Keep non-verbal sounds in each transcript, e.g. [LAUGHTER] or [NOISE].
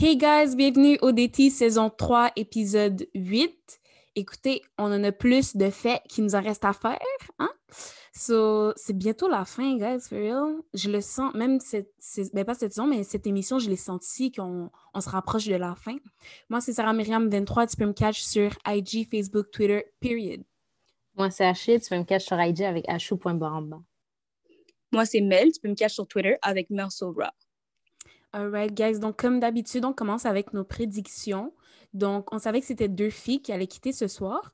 Hey guys, bienvenue au DT saison 3, épisode 8. Écoutez, on en a plus de faits qui nous en reste à faire, hein? So, c'est bientôt la fin, guys, for real. Je le sens, même cette, ben pas cette saison, mais cette émission, je l'ai senti qu'on on se rapproche de la fin. Moi, c'est Sarah Myriam 23, tu peux me catch sur IG, Facebook, Twitter, period. Moi, c'est Achille, tu peux me catch sur IG avec achou.baramba. Moi, c'est Mel, tu peux me catch sur Twitter avec Mersobra. Alright, guys. Donc, comme d'habitude, on commence avec nos prédictions. Donc, on savait que c'était deux filles qui allaient quitter ce soir.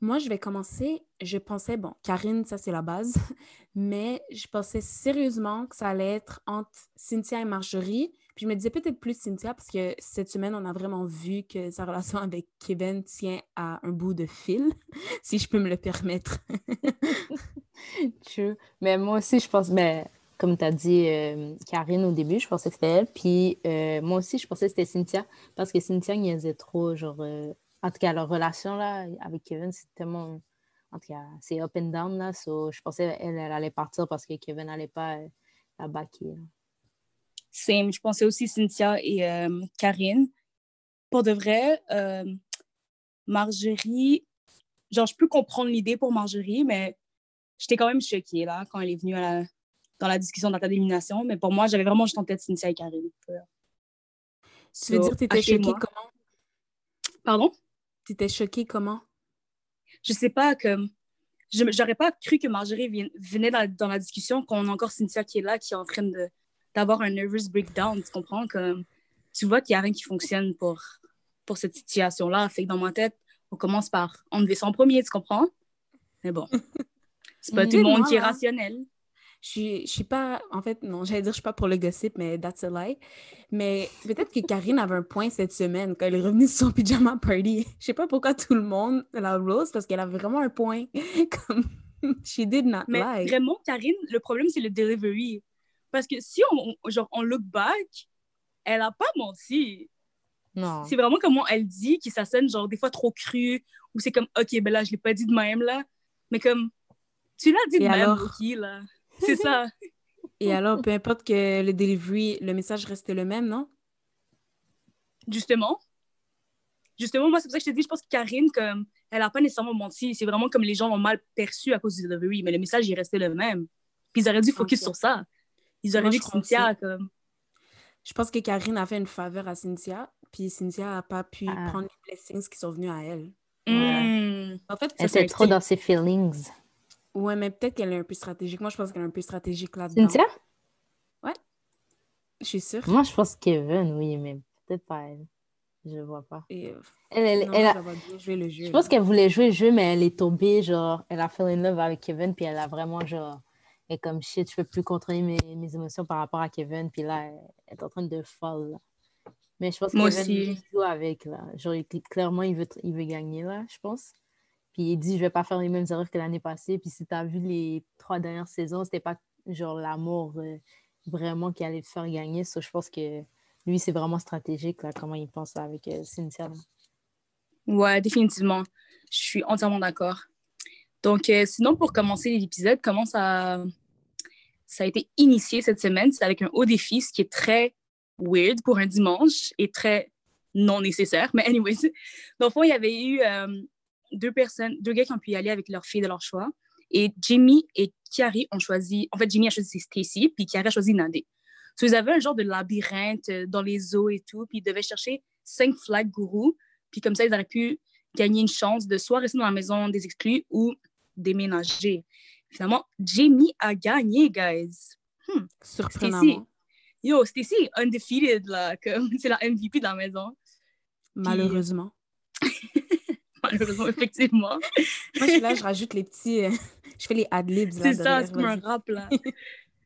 Moi, je vais commencer. Je pensais, bon, Karine, ça c'est la base, [LAUGHS] mais je pensais sérieusement que ça allait être entre Cynthia et Marjorie. Puis je me disais peut-être plus Cynthia parce que cette semaine, on a vraiment vu que sa relation avec Kevin tient à un bout de fil, [LAUGHS] si je peux me le permettre. [LAUGHS] True. Mais moi aussi, je pense, mais comme tu as dit, euh, Karine au début, je pensais que c'était elle. Puis euh, moi aussi, je pensais que c'était Cynthia parce que Cynthia niaisait trop. Genre, euh, en tout cas, leur relation là, avec Kevin, c'est tellement. En tout cas, c'est up and down. Là, je pensais qu'elle elle allait partir parce que Kevin n'allait pas la baquer. Same. Je pensais aussi Cynthia et Karine. Pour de vrai, Marjorie, genre, je peux comprendre l'idée pour Marjorie, mais j'étais quand même choquée là, quand elle est venue à la dans la discussion ta d'élimination. Mais pour moi, j'avais vraiment juste en tête Cynthia et Karine. Tu veux dire que tu étais choquée comment? Pardon? Tu étais choquée comment? Je sais pas, comme. J'aurais pas cru que Marjorie venait dans, la discussion qu'on a encore Cynthia qui est là, qui est en train d'avoir un nervous breakdown. Tu comprends? Comme, tu vois qu'il n'y a rien qui fonctionne pour, pour cette situation-là. Fait que dans ma tête, on commence par enlever son premier, tu comprends? Mais bon, [LAUGHS] c'est pas tout le monde qui est rationnel je, je suis pas, en fait, non, j'allais dire, je suis pas pour le gossip, mais that's a lie. Mais peut-être que Karine avait un point cette semaine quand elle est revenue [LAUGHS] sur son pyjama party. Je sais pas pourquoi tout le monde la rose parce qu'elle avait vraiment un point. [LAUGHS] Comme, she did not mais lie. vraiment, Karine, le problème, c'est le delivery. Parce que si on, genre, on look back, elle a pas menti. Non. C'est vraiment comment elle dit, que ça sonne genre des fois trop cru, ou c'est comme, OK, ben là, je l'ai pas dit de même, là. Mais comme, tu l'as dit de même, OK, là. C'est ça. Et alors, peu importe que le delivery, le message reste le même, non? Justement. Justement, moi, c'est pour ça que je te dis, je pense que Karine, comme, elle n'a pas nécessairement menti. C'est vraiment comme les gens l'ont mal perçu à cause du delivery, mais le message, il restait le même. Puis ils auraient dû focus sur ça. Ils auraient dit que Cynthia, comme... Je pense que Karine a fait une faveur à Cynthia, puis Cynthia n'a pas pu ah. prendre les blessings qui sont venus à elle. Hmm. En fait, elle était trop dans ses feelings. Ouais, mais peut-être qu'elle est un peu stratégique. Moi, je pense qu'elle est un peu stratégique là-dedans. Cynthia? Ouais. Je suis sûre. Moi, je pense Kevin, oui, mais peut-être pas elle. Je vois pas. Et, euh, elle, elle, non, elle a... jouer le jeu. Je pense qu'elle voulait jouer le jeu, mais elle est tombée, genre, elle a fait in love avec Kevin, puis elle a vraiment, genre, et comme shit, je peux plus contrôler mes, mes, émotions par rapport à Kevin, puis là, elle est en train de fall. Mais je pense Kevin joue avec, là. Genre, clairement, il veut, il veut gagner, là, je pense. Puis il dit, je vais pas faire les mêmes erreurs que l'année passée. Puis si tu as vu les trois dernières saisons, c'était pas genre l'amour euh, vraiment qui allait te faire gagner. So, je pense que lui, c'est vraiment stratégique, là, comment il pense avec euh, Cynthia. Ouais, définitivement. Je suis entièrement d'accord. Donc, euh, sinon, pour commencer l'épisode, comment ça, ça a été initié cette semaine? C'est avec un haut défi, ce qui est très weird pour un dimanche et très non nécessaire. Mais anyways, [LAUGHS] dans le fond, il y avait eu deux personnes, deux gars qui ont pu y aller avec leur fille de leur choix. Et Jimmy et Kiari ont choisi, en fait, Jimmy a choisi Stacy, puis Kiari a choisi Nadé. So, ils avaient un genre de labyrinthe euh, dans les eaux et tout, puis ils devaient chercher cinq flags gourous, puis comme ça, ils auraient pu gagner une chance de soit rester dans la maison des exclus ou déménager. Finalement, Jimmy a gagné, guys. Hmm, Surprenamment. Yo, Stacy undefeated, là, comme [LAUGHS] c'est la MVP de la maison. Malheureusement. [LAUGHS] [LAUGHS] malheureusement, effectivement. Moi, je suis là, je rajoute les petits. Euh, je fais les ad-libs. C'est ça, c'est comme un rap, là.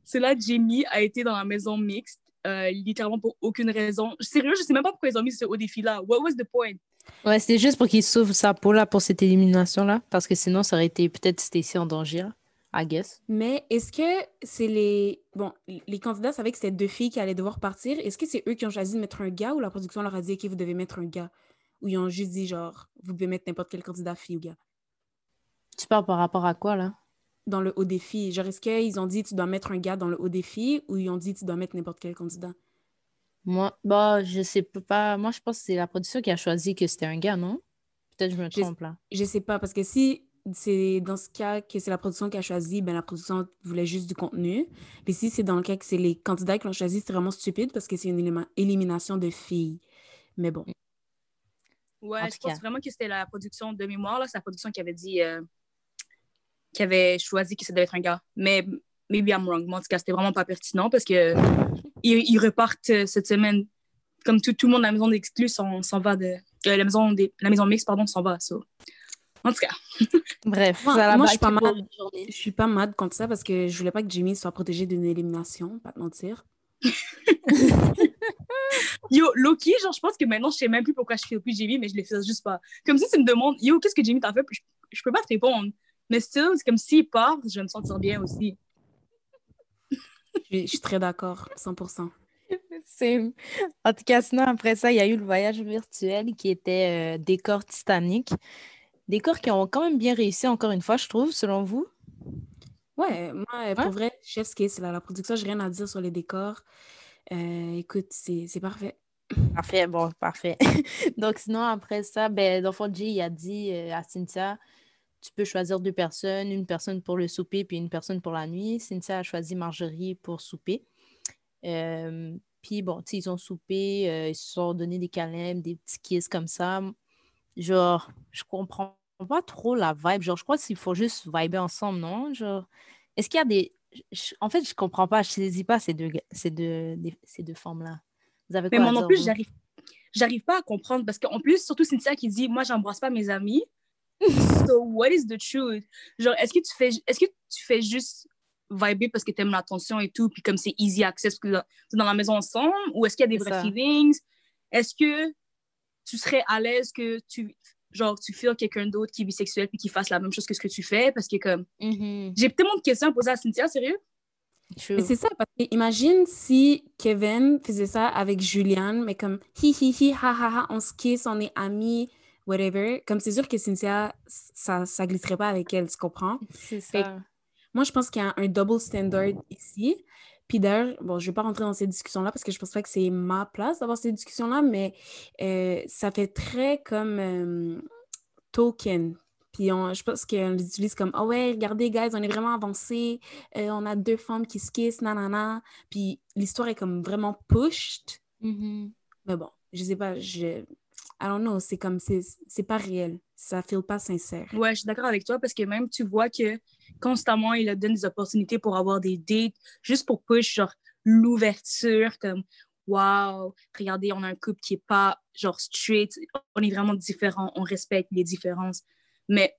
c'est là, Jamie a été dans la maison mixte, euh, littéralement pour aucune raison. Sérieux, je sais même pas pourquoi ils ont mis ce haut défi-là. What was the point? Ouais, c'était juste pour qu'il sauve sa peau, là, pour cette élimination-là. Parce que sinon, ça aurait été peut-être Stacy en danger, là. I guess. Mais est-ce que c'est les. Bon, les candidats savaient que c'était deux filles qui allaient devoir partir. Est-ce que c'est eux qui ont choisi de mettre un gars ou la production leur a dit, OK, vous devez mettre un gars? Ou ils ont juste dit, genre, vous pouvez mettre n'importe quel candidat, fille ou gars. Tu parles par rapport à quoi, là? Dans le haut défi. Genre, est-ce qu'ils ont dit, tu dois mettre un gars dans le haut défi ou ils ont dit, tu dois mettre n'importe quel candidat? Moi, bah, je sais pas. Moi, je pense que c'est la production qui a choisi que c'était un gars, non? Peut-être que je me trompe là. je sais pas, parce que si c'est dans ce cas que c'est la production qui a choisi, ben la production voulait juste du contenu. Mais si c'est dans le cas que c'est les candidats qui l'ont choisi, c'est vraiment stupide parce que c'est une élimination de filles. Mais bon. Ouais, En je pense cas. vraiment que c'était la production de mémoire, là. C'est la production qui avait dit, euh, qui avait choisi que ça devait être un gars. Mais maybe I'm wrong. Moi, en tout cas, c'était vraiment pas pertinent parce que ils, ils repartent euh, cette semaine. Comme tout, tout le monde, la maison d'exclus s'en s'en va de. euh, la, maison des, la maison mixte, pardon, s'en va. so. En tout cas, [LAUGHS] Bref, Moi- ça la moi, je suis pas mal. Je suis pas mad contre ça parce que je voulais pas que Jimmy soit protégé d'une élimination, pas te mentir. [LAUGHS] yo, Loki, genre, je pense que maintenant, je sais même plus pourquoi je fais plus Jamie, mais je le fais juste pas. Comme si tu me demandes, yo, qu'est-ce que Jamie t'a fait? Puis Je, je peux pas te répondre. Mais still, c'est comme s'il part, je vais me sentir bien aussi. Je suis, je suis très d'accord, 100%. C'est... En tout cas, sinon, après ça, il y a eu le voyage virtuel qui était euh, décor Titanic. Décors qui ont quand même bien réussi, encore une fois, je trouve, selon vous. Ouais, moi, pour Ouais. vrai, Chef's Kiss, là, la production, j'ai rien à dire sur les décors. Euh, écoute, c'est parfait. Parfait, bon, parfait. [LAUGHS] Donc, sinon, après ça, ben, dans fond, Jay, a dit euh, à Cynthia, tu peux choisir deux personnes, une personne pour le souper puis une personne pour la nuit. Cynthia a choisi Marjorie pour souper. Euh, puis bon, ils ont soupé, ils se sont donné des câlins, des petits kisses comme ça. Genre, je comprends pas trop la vibe. Genre, je crois qu'il faut juste vibrer ensemble, non? Genre, est-ce qu'il y a des... je- En fait, je comprends pas, je saisis pas ces deux, ces deux, ces deux formes-là. Vous avez Mais quoi moi non plus, j'arrive j'arrive pas à comprendre parce qu'en plus, surtout Cynthia qui dit Moi, j'embrasse pas mes amis. [LAUGHS] so, what is the truth? Genre, est-ce que tu fais, est-ce que tu fais juste vibrer parce que t'aimes l'attention et tout, puis comme c'est easy access, parce que êtes dans la maison ensemble, ou est-ce qu'il y a des C'est vrais ça. feelings? Est-ce que tu serais à l'aise que tu, genre, tu feels quelqu'un d'autre qui est bisexuel puis qui fasse la même chose que ce que tu fais? Parce que, comme, Mhm, j'ai tellement de questions à poser à Cynthia, sérieux? c'est ça, parce que imagine si Kevin faisait ça avec Julianne, mais comme hi hi hi, ha ha ha, on se kiss, on est amis, whatever. Comme c'est sûr que Cynthia, ça, ça glisserait pas avec elle, tu comprends? C'est Fait ça. Moi, je pense qu'il y a un double standard ici. Puis d'ailleurs, bon, je vais pas rentrer dans ces discussions-là parce que je pense pas que c'est ma place d'avoir ces discussions-là, mais euh, ça fait très comme euh, token. Puis on, je pense qu'on les utilise comme Ah ouais, regardez, guys, on est vraiment avancé. Euh, on a deux femmes qui se kissent, nanana. Puis l'histoire est comme vraiment pushed. Mhm. Mais bon, je sais pas, je. I don't know, c'est comme, c'est pas réel. Ça file pas sincère. Ouais, je suis d'accord avec toi parce que même tu vois que constamment, il leur donne des opportunités pour avoir des dates, juste pour push, genre, l'ouverture, comme, wow, regardez, on a un couple qui est pas, genre, straight, on est vraiment différents, on respecte les différences. Mais,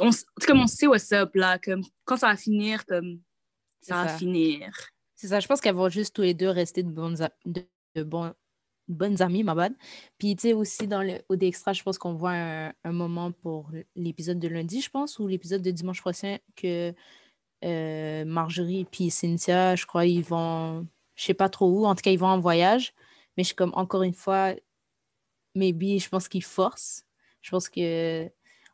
on, comme on sait what's up, là, comme, quand ça va finir, comme, ça va finir. C'est ça, je pense qu'elles vont juste tous les deux rester de de, de bons- bonnes amies, ma bad. Puis, tu sais, aussi dans le OD Extra, je pense qu'on voit un, moment pour l'épisode de lundi, je pense, ou l'épisode de dimanche prochain, que euh, Marjorie puis Cynthia, je crois, ils vont, je sais pas trop où, en tout cas, ils vont en voyage. Mais je suis comme, encore une fois, maybe, je pense qu'ils forcent. Je pense que.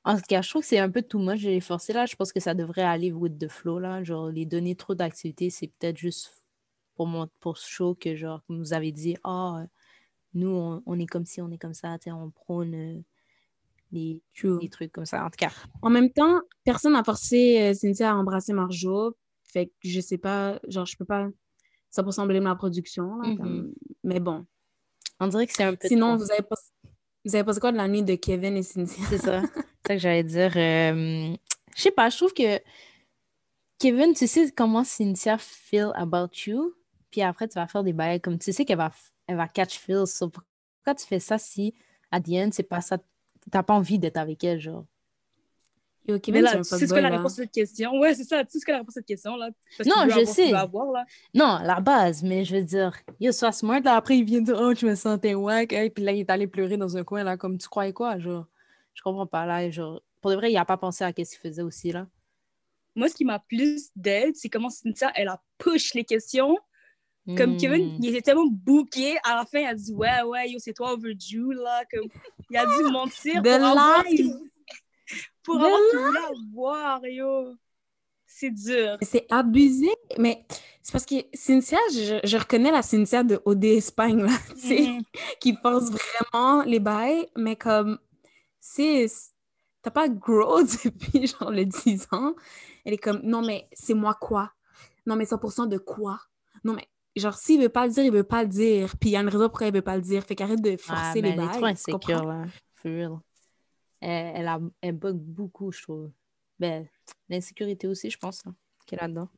En tout cas, je trouve que c'est un peu too much de les forcer là. Je pense que ça devrait aller with the flow là. Genre, les donner trop d'activités, c'est peut-être juste pour, mon, pour ce show que, genre, vous avez dit, ah, euh, nous, on, on est comme ci, on est comme ça, on prône euh, les, True. les trucs comme ça. En tout cas, En même temps, personne n'a forcé euh, Cynthia à embrasser Marjo. Fait que je sais pas, genre, je peux pas 100% blâmer la production. là, Mhm. comme- Mais bon. on dirait que c'est un peu. Sinon, vous avez, pas... vous avez pensé quoi de la nuit de Kevin et Cynthia? C'est ça. C'est ça que j'allais dire. Euh, je sais pas, je trouve que Kevin, tu sais comment Cynthia feel about you, puis après, tu vas faire des bails comme tu sais qu'elle va, elle va catch feel. So, pourquoi tu fais ça si, à the end, c'est pas ça, t'as pas envie d'être avec elle, genre? Yo, Mais Kevin, là, tu sais ce que la réponse à cette question? Ouais, c'est ça, tu sais ce que la réponse à cette question, là? Parce Non, tu je tu sais. veux avoir, là. Non, la base, mais je veux dire, yo, sois smart, là, après, il vient dire, oh, je me sentais wack, hey, puis là, il est allé pleurer dans un coin, là, comme tu croyais quoi, genre? Je comprends pas, là, genre, pour de vrai, il a pas pensé à ce qu'il faisait aussi, là. Moi, ce qui m'a plus d'aide, c'est comment Cynthia, elle a push les questions. Comme Hmm. Kevin, il était tellement booké, à la fin, il a dit Ouais, ouais, yo, c'est toi overdue, là. Comme, il a dû [LAUGHS] mentir The pour avoir pour avoir ce qu'il voulait avoir, yo. C'est dur. C'est abusé, mais c'est parce que Cynthia, je, je reconnais la Cynthia de OD Espagne, là, [LAUGHS] tu sais, Mhm. qui pense vraiment les bails, mais comme, c'est, t'as pas grow [LAUGHS] depuis genre le 10 ans. Elle est comme, non, mais c'est moi quoi? Non, mais 100% de quoi? Non, mais genre, s'il veut pas le dire, il veut pas le dire. Puis il y a une raison pourquoi il veut pas le dire. Fait qu'arrête de forcer Ah, les mais elle est trop bails. insécure, real. Elle, elle, a, elle bug beaucoup, je trouve. Ben, l'insécurité aussi, je pense, hein, qu'elle a là-dedans.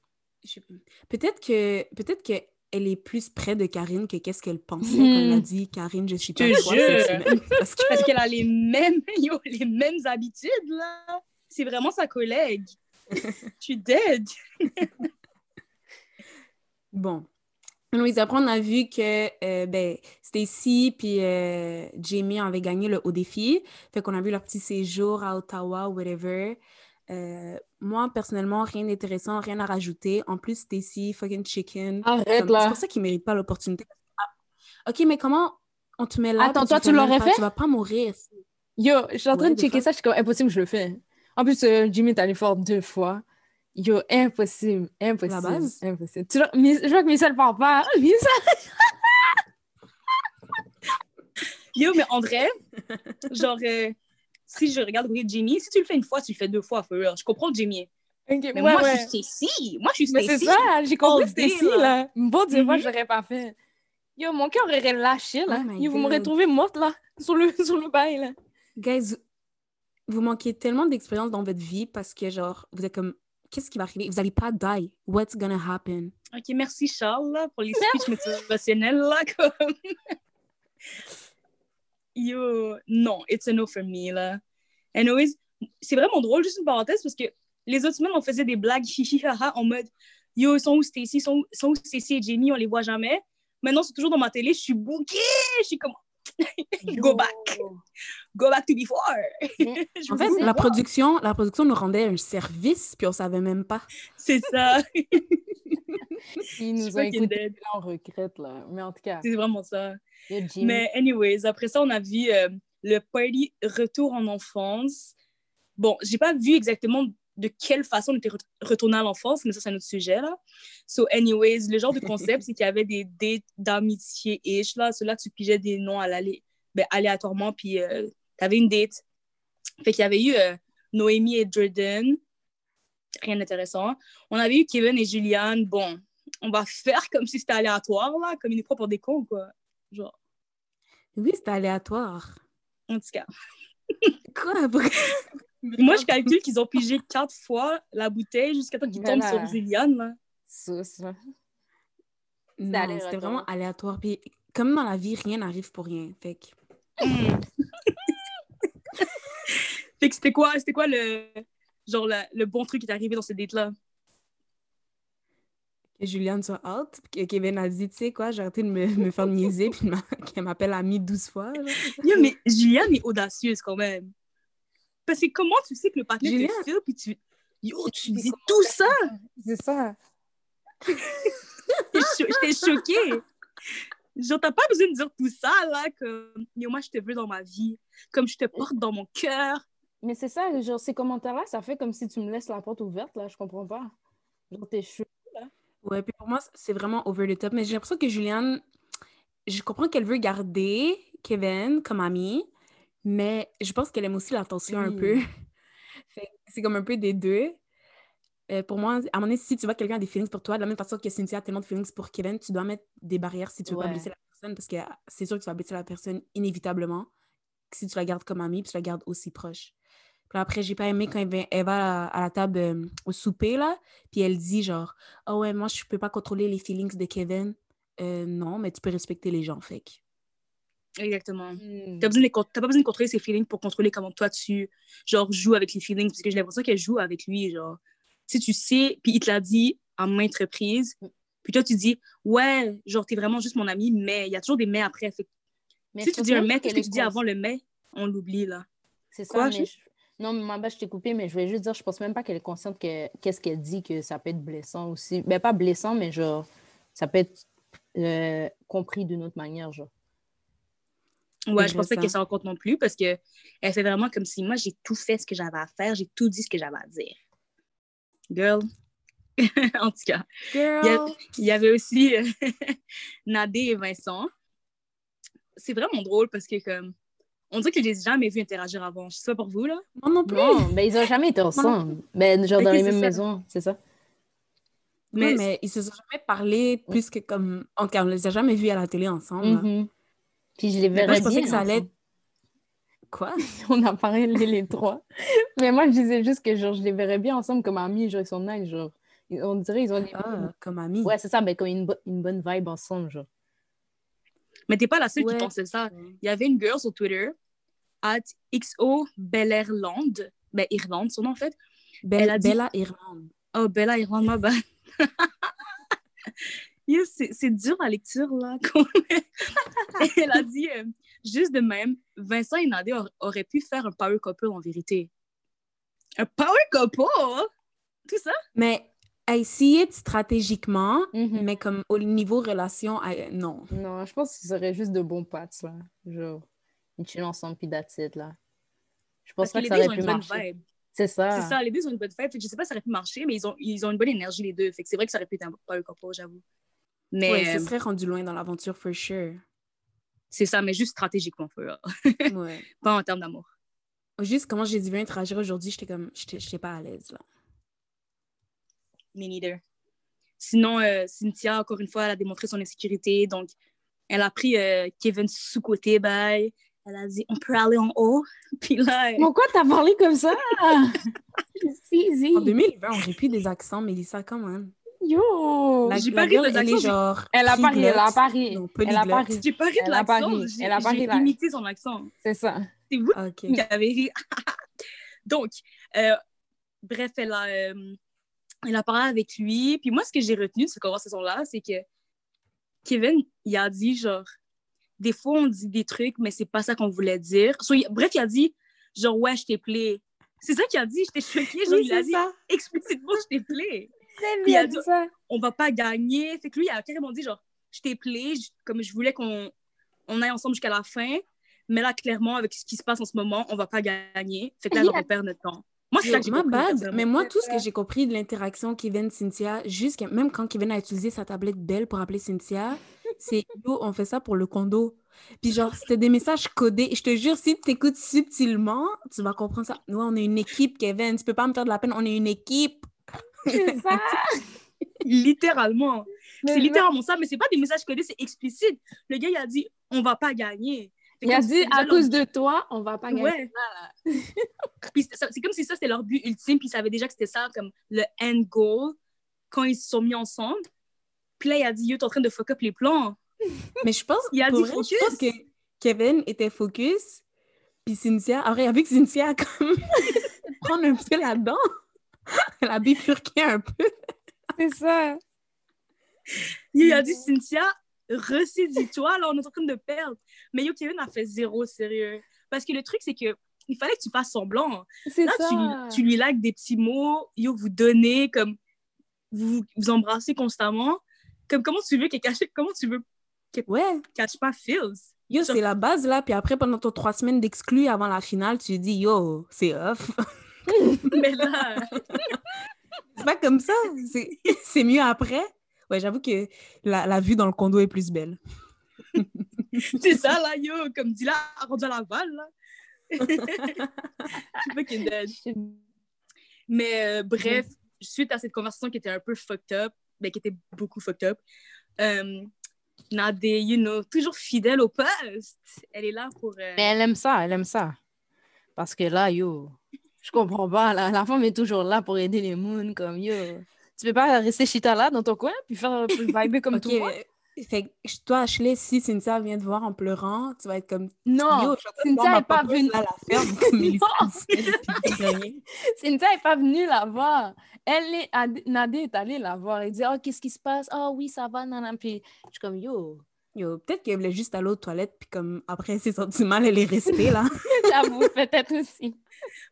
Je- Peut-être que peut-être que elle est plus près de Karine que qu'est-ce qu'elle pensait quand elle a dit Karine, je suis Je pas toi cette semaine. [LAUGHS] Parce que Parce qu'elle a les mêmes, [LAUGHS] yo, les mêmes habitudes, là. C'est vraiment sa collègue. [LAUGHS] Je suis dead. bon. Louise, après, on a vu que euh, ben, Stacy puis euh, Jamie avaient gagné le haut défi. Fait qu'on a vu leur petit séjour à Ottawa, whatever. Euh, moi, personnellement, rien d'intéressant, rien à rajouter. En plus, Stacy, fucking chicken. Arrête, Comme- C'est pour ça qu'ils ne méritent pas l'opportunité. Ah, OK, mais comment on te met là? Attends, toi, tu même l'aurais fait? Tu vas pas mourir. Yo, je suis en train Ouais, de checker fois. ça, je suis comme impossible, je le fais. En plus, euh, Jimmy est allé fort deux fois. Yo, impossible, impossible. La base? Impossible. Tu vois, Miss- je vois que Michel parle pas. hein? [LAUGHS] Michel- Yo, mais en vrai, [LAUGHS] genre, euh, si je regarde oui, Jamie, si tu le fais une fois, tu le fais deux fois. Je comprends. Ok, Mais ouais, moi, ouais. je suis Stacy. Moi, je suis Mais Stacy. c'est ça, j'ai compris ici, là. Bon Dieu, moi, Mhm. je l'aurais pas fait. Yo, mon cœur aurait lâché, là. Oh Yo, vous m'aurez trouvé morte, là, sur le, [LAUGHS] sur le bail, là. Guys, vous manquez tellement d'expérience dans votre vie parce que, genre, vous êtes comme, qu'est-ce qui va arriver? Vous n'allez pas die. What's gonna happen? OK, merci Charles là, pour les speeches motivationnels. Là, comme... [LAUGHS] Yo, non, it's a no for me. Là. Anyways, c'est vraiment drôle, juste une parenthèse, parce que les autres semaines, on faisait des blagues [LAUGHS] hihi haha en mode Yo, ils sont où Stacy, ils sont, sont où Stacy et Jamie, on les voit jamais. Maintenant, c'est toujours dans ma télé, je suis bouquée, je suis comme [LAUGHS] Go back. Go back to before. Mais- [LAUGHS] En fait, la production, la production nous rendait un service, puis on savait même pas. C'est ça. [LAUGHS] Ils nous ont écoutés, là, on regrette, là. Mais en tout cas, C'est vraiment ça. Mais anyways, après ça, on a vu euh, le party Retour en enfance. Bon, j'ai pas vu exactement de quelle façon on était re- retourné à l'enfance, mais ça, c'est un autre sujet, là. So anyways, le genre de concept, c'est qu'il y avait des dates d'amitié-ish, là. Ceux-là, tu pigeais des noms à ben, aléatoirement, puis euh, t'avais une date. Fait qu'il y avait eu euh, Noémie et Jordan. Rien d'intéressant. On avait eu Kevin et Julianne. Bon, on va faire comme si c'était aléatoire, là, comme une fois pour des cons, quoi. Genre, Oui, c'était aléatoire. en tout cas. Quoi? Pourquoi? Moi, je calcule qu'ils ont pigé quatre fois la bouteille jusqu'à temps qu'ils tombent Voilà. sur Juliane. Là. ça, c'était vraiment aléatoire. Puis, comme dans la vie, rien n'arrive pour rien. Fait que, [LAUGHS] Fait que c'était quoi, c'était quoi le, genre la- le bon truc qui est arrivé dans cette date-là? que Juliane soit out. Puis que Kevin a dit, tu sais quoi, j'ai arrêté de me, me faire niaiser, puis [LAUGHS] qu'elle m'appelle amie 12 fois. genre. [LAUGHS] Mais Juliane est audacieuse quand même. Parce que comment tu sais que le partenaire Juliane- te file, puis tu... Yo, tu dis tout ça! C'est ça. [LAUGHS] J'étais cho- J'étais choquée! Genre, t'as pas besoin de dire tout ça, là, comme... Yo, moi, je te veux dans ma vie. Comme je te porte dans mon cœur. Mais c'est ça, genre, ces commentaires-là, ça fait comme si tu me laisses la porte ouverte, là. Je comprends pas. Genre, t'es chou. Ouais, puis pour moi, c'est vraiment over the top. Mais j'ai l'impression que Juliane, je comprends qu'elle veut garder Kevin comme ami, mais je pense qu'elle aime aussi l'attention un peu. [LAUGHS] C'est comme un peu des deux. Euh, pour moi, à un moment donné, si tu vois que quelqu'un a des feelings pour toi, de la même façon que Cynthia a tellement de feelings pour Kevin, tu dois mettre des barrières si tu veux pas blesser la personne, parce que c'est sûr que tu vas blesser la personne inévitablement si tu la gardes comme amie, puis tu la gardes aussi proche. Puis après, j'ai pas aimé quand elle va, elle va à, la table euh, au souper, là, puis elle dit genre, « Ah ouais, moi, je peux pas contrôler les feelings de Kevin. Euh, non, mais tu peux respecter les gens, fait Exactement. Hmm. T'as besoin t'as pas besoin de contrôler ses feelings pour contrôler comment toi tu genre joues avec les feelings parce que j'ai l'impression qu'elle joue avec lui genre si tu sais puis il te l'a dit à maintes reprises puis toi tu dis ouais genre t'es vraiment juste mon ami mais il y a toujours des mais après Fait que Mais si tu dis un mais qu'est-ce que tu dis avant le mais? On l'oublie là C'est ça, Quoi, mais je- Non, mais ma bête, je t'ai coupé, mais je voulais juste dire, je pense même pas qu'elle est consciente que qu'est-ce qu'elle dit, que ça peut être blessant aussi. Ben, pas blessant, mais genre, ça peut être euh, compris d'une autre manière, genre. Ouais je pense pas qu'elle s'en compte non plus parce que elle fait vraiment comme si moi j'ai tout fait ce que j'avais à faire j'ai tout dit ce que j'avais à dire girl [LAUGHS] en tout cas. Il y, a- Girl. il y avait aussi euh, [LAUGHS] Nadé et Vincent. C'est vraiment drôle parce que, comme, on dirait que je les ai jamais vus interagir avant. Je sais pas pour vous, là? Moi non plus. Non, ben ils ont jamais été ensemble. Ben, genre dans les mêmes ça. maisons, c'est ça? Mais, mais ils se sont jamais parlé plus que comme. En on les a jamais vus à la télé ensemble. Mhm. Puis je les moi, verrais je pensais bien que ça allait. Quoi? [LAUGHS] On a parlé les trois. Mais moi, je disais juste que genre, je les verrais bien ensemble comme amis, genre ils sont nice, genre. On dirait ils ont des... Ah, comme amis. Ouais, c'est ça, mais comme une, bo- une bonne vibe ensemble, genre. mais t'es pas la seule Ouais. qui pensait ça. Il y avait une girl sur Twitter, at XO Bellerland, ben Irlande, son nom en fait. Belle- Elle a dit- Bella Irlande. Oh, Bella Irlande, ma bad. [LAUGHS] C'est c'est dur la lecture, là. [LAUGHS] Elle a dit, euh, juste de même, Vincent et Nadé aur- auraient pu faire un power couple en vérité. Un power couple? Tout ça? Mais I see it stratégiquement, Mhm. mais comme au niveau relation, I- non. Non, je pense que ce serait juste de bons potes, là. Genre, ils chillent ensemble, puis that's it, là. Je pense Parce que pas les que deux, ça aurait une pu bonne marcher. vibe. C'est ça. C'est ça, les deux ont une bonne vibe. Fait que je sais pas si ça aurait pu marcher, mais ils ont, ils ont une bonne énergie, les deux. Fait que c'est vrai que ça aurait pu être un power couple, j'avoue. Mais Ouais, euh, ce serait rendu loin dans l'aventure, for sure. c'est ça, mais juste stratégiquement, [LAUGHS] Ouais. pas en termes d'amour. Juste comment j'ai vu interagir aujourd'hui, j'étais comme, j'étais j'étais pas à l'aise, là. Me neither. Sinon, euh, Cynthia, encore une fois, elle a démontré son insécurité. Donc, elle a pris euh, Kevin sous-côté, bye. Elle a dit, on peut aller en haut. [LAUGHS] Puis là, elle- Pourquoi t'as parlé comme ça? [LAUGHS] si, si. En 2020, on plus des accents, Mélissa, quand même. Yo! La, J'ai la pas ri est j'ai- genre. Elle a pas ri, elle a triglotte. pas ri. Non, Elle a pas polyglotte. ri. j'ai pas ri de Elle a pas l'accent. J'ai Elle a pas ri, j'ai là. imité son accent. C'est ça. C'est vous Ok. qui avez ri. [LAUGHS] Donc, euh, bref, elle a, euh, elle a parlé avec lui. Puis moi, ce que j'ai retenu de cette conversation-là, c'est que Kevin, il a dit genre, des fois, on dit des trucs, mais c'est pas ça qu'on voulait dire. So, il- bref, il a dit, genre, ouais, je t'ai plaît. C'est ça qu'il a dit, j'étais choquée. Genre, Oui, il a c'est dit ça. explicitement, je t'ai plaît. C'est Puis dit dit- ça. On va pas gagner. Fait que lui, il a carrément dit, genre, je t'ai je- comme je voulais qu'on on aille ensemble jusqu'à la fin. Mais là, clairement, avec ce qui se passe en ce moment, on va pas gagner. Fait que là, Il genre, on perd notre temps. Moi, c'est ça que j'ai my compris. bad, personnellement. mais moi, tout ce que j'ai compris de l'interaction Kevin-Cynthia, jusqu'à même quand Kevin a utilisé sa tablette Belle pour appeler Cynthia, c'est [LAUGHS] yo, on fait ça pour le condo. Puis genre, c'était des messages codés. Je te jure, si tu écoutes subtilement, tu vas comprendre ça. Nous, on est une équipe, Kevin. Tu peux pas me faire de la peine, on est une équipe. C'est [LAUGHS] ça. Littéralement. C'est littéralement ça, mais c'est pas des messages codés, c'est explicite. Le gars, il a dit, on va pas gagner. Il a dit, à cause de toi, on va pas gagner. Ouais. [LAUGHS] C'est comme si ça, c'était leur but ultime, puis ils savaient déjà que c'était ça, comme le end goal, quand ils se sont mis ensemble. Puis là, il a dit, yo, t'es en train de fuck up les plans. [LAUGHS] Mais je pense, Il a dit vrai, focus. je pense que Kevin était focus. Puis Cynthia, après, il a vu que Cynthia comme prendre un peu là-dedans. [LAUGHS] Elle a bifurqué un peu. C'est ça. Il a dit, Cynthia, ressaisis-toi, là, on est en train de perdre. Mais yo, Kevin a fait zéro sérieux. Parce que le truc, c'est que il fallait que tu fasses semblant. C'est Là, ça. tu, tu lui likes des petits mots, yo, vous donnez, comme vous vous embrassez constamment. Comme comment tu veux qu'elle cache, comment tu veux Ouais. cache pas feels? Yo, Genre- c'est la base là. Puis après, pendant tes trois semaines d'exclus avant la finale, tu dis yo, c'est off. [LAUGHS] [LAUGHS] Mais là, c'est pas comme ça. C'est [LAUGHS] c'est mieux après. Ouais, j'avoue que la, la vue dans le condo est plus belle. [LAUGHS] c'est ça, là, yo, comme dit là, rendu à Laval, là. Je suis fucking dead. Mais euh, bref, suite à cette conversation qui était un peu fucked up, ben, qui était beaucoup fucked up, euh, Nadé, you know, toujours fidèle au poste. Elle est là pour. euh, Mais elle aime ça, elle aime ça. Parce que là, yo, je comprends pas. La, la femme est toujours là pour aider les moons, comme yo. Tu peux pas rester chita là dans ton coin puis faire plus [LAUGHS] vibrer comme Ok, tout le monde? mais- Fait que toi, Ashley, si Cynthia vient te voir en pleurant, tu vas être comme Non, Yo, Cynthia voir ma est pas venue. à la ferme comme [LAUGHS] puis. Cynthia n'est [LAUGHS] pas venue la voir. Elle est, Ad- Nadé est allée la voir et dit Oh, qu'est-ce qui se passe? Oh oui, ça va, nan, Puis je suis comme Yo, Yo, peut-être qu'elle voulait juste aller aux toilettes, puis comme après sentie mal, elle est restée là. [LAUGHS] j'avoue, peut-être aussi.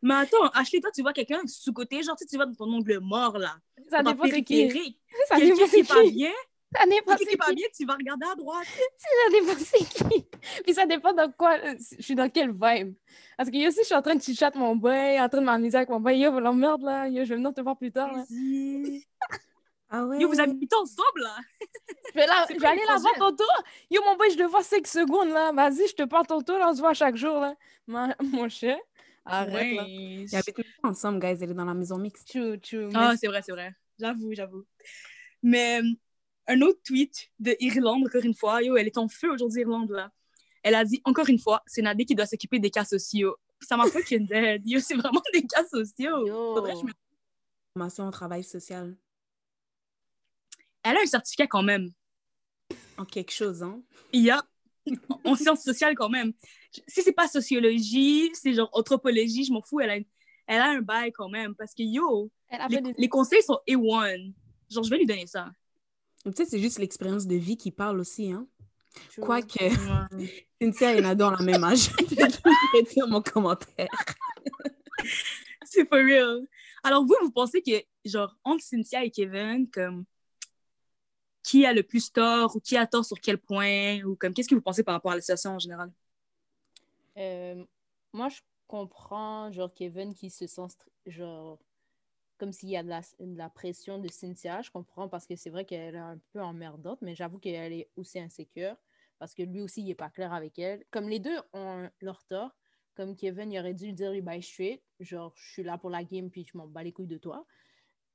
Mais attends, Ashley, toi, tu vois quelqu'un sous-côté, genre, tu sais, tu vas dans ton ongle mort, là. Ça dépend c'est qui. Ça dépend qui c'est est pas qui. bien, Ça dépend qui pas qui. bien, tu vas regarder à droite. [LAUGHS] Ça dépend c'est qui. Puis ça dépend de quoi, euh, je suis dans quelle vibe. Parce que yo aussi, je suis en train de chit-chat mon boy, en train de m'amuser avec mon boy. Yo, l'emmerde là, yo, je vais venir te voir plus tard. Là. Ah ouais? Yo, vous habitez ensemble, là? Je vais, la- [LAUGHS] je vais aller la voir tantôt. Yo, mon boy, je le vois 5 secondes, là. Vas-y, je te parle tantôt, là. On se voit chaque jour, là. Ma- [LAUGHS] Mon cher. Arrête, là. Ouais. Ils habitent ensemble, guys. Elle est dans la maison mixte. True, true. Ah, mais- c'est vrai, c'est vrai. J'avoue, j'avoue. Mais euh, un autre tweet de Irlande, encore une fois, yo, elle est en feu aujourd'hui, Irlande, là. Elle a dit, encore une fois, c'est Nadé qui doit s'occuper des cas sociaux. Ça m'a fucking dead. Yo, c'est vraiment des cas sociaux. Yo. Faudrait que je me- Formation au travail social. Elle a un certificat quand même. En quelque chose, hein? Il y a en sciences sociales quand même. Si c'est pas sociologie, c'est genre anthropologie, je m'en fous, elle a, une- elle a un bail quand même. Parce que yo, les, fait des... les conseils sont A1. Genre, je vais lui donner ça. Ou Peut-être c'est juste l'expérience de vie qui parle aussi, hein? Quoique, Cynthia et Nado ont la même âge. [LAUGHS] Je vais dire mon commentaire. C'est for real. Alors, vous, vous pensez que, genre, entre Cynthia et Kevin, comme, qui a le plus tort ou qui a tort sur quel point ou comme, qu'est-ce que vous pensez par rapport à la situation en général? Euh, moi, je comprends, genre, Kevin qui se sent, genre, comme s'il y a de la, pression de Cynthia. Je comprends parce que c'est vrai qu'elle est un peu emmerdante, mais j'avoue qu'elle est aussi insécure parce que lui aussi, il n'est pas clair avec elle. Comme les deux ont leur tort, comme Kevin, il aurait dû lui dire, bye straight, genre, je suis là pour la game, puis je m'en bats les couilles de toi.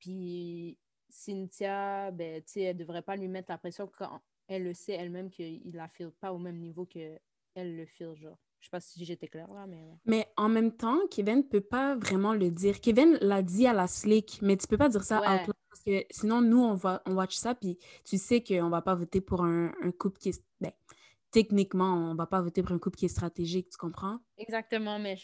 Puis Cynthia, ben, elle devrait pas lui mettre la pression quand elle le sait elle-même qu'il la file pas au même niveau que elle le file, genre. Je sais pas si j'étais claire là, mais ouais. Mais en même temps, Kevin peut pas vraiment le dire. Kevin l'a dit à la slick, mais tu peux pas dire ça Ouais. out loud parce que sinon, nous, on va on watch ça, puis tu sais qu'on va pas voter pour un, un couple qui est... Ben, techniquement, on va pas voter pour un couple qui est stratégique, tu comprends? Exactement, mais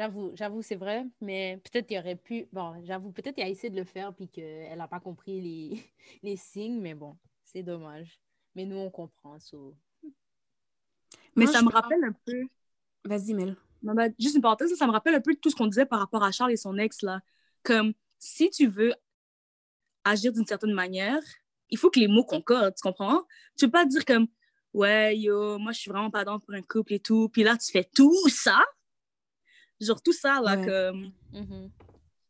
j'avoue, j'avoue, c'est vrai, mais peut-être qu'il aurait pu, bon, j'avoue, peut-être qu'il a essayé de le faire puis qu'elle n'a pas compris les, [LAUGHS] les signes, mais bon, c'est dommage. Mais nous, on comprend, so. Mais Moi, ça me pense- rappelle un peu. Vas-y, Mel. Non, ben, juste une parenthèse, ça me rappelle un peu tout ce qu'on disait par rapport à Charles et son ex, là. Comme, si tu veux agir d'une certaine manière, il faut que les mots concordent, tu comprends? Tu peux pas dire comme, ouais, yo, moi, je suis vraiment pas dans pour un couple et tout, puis là, tu fais tout ça. Genre, tout ça, là, Ouais. comme, Mhm.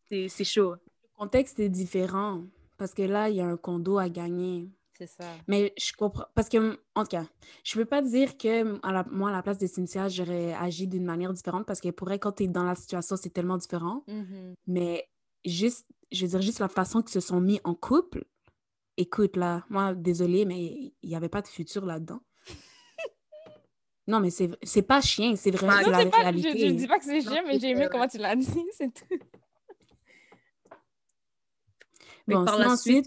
c'est c'est chaud. Le contexte est différent parce que là, il y a un condo à gagner. C'est ça. Mais je comprends. Parce que, en tout cas, je peux pas dire que à la- moi, à la place de Cynthia, j'aurais agi d'une manière différente parce que pour elle, quand tu es dans la situation, c'est tellement différent. Mhm. Mais juste, je veux dire, juste la façon qu'ils se sont mis en couple. Écoute, là, moi, désolée, mais il n'y avait pas de futur là-dedans. Non, mais c'est c'est pas chien, c'est vrai, Non, la pas, réalité. je dis pas que c'est Non, chiant, mais j'ai aimé comment tu l'as dit, [LAUGHS] c'est tout. Bon, par sinon, la ensuite,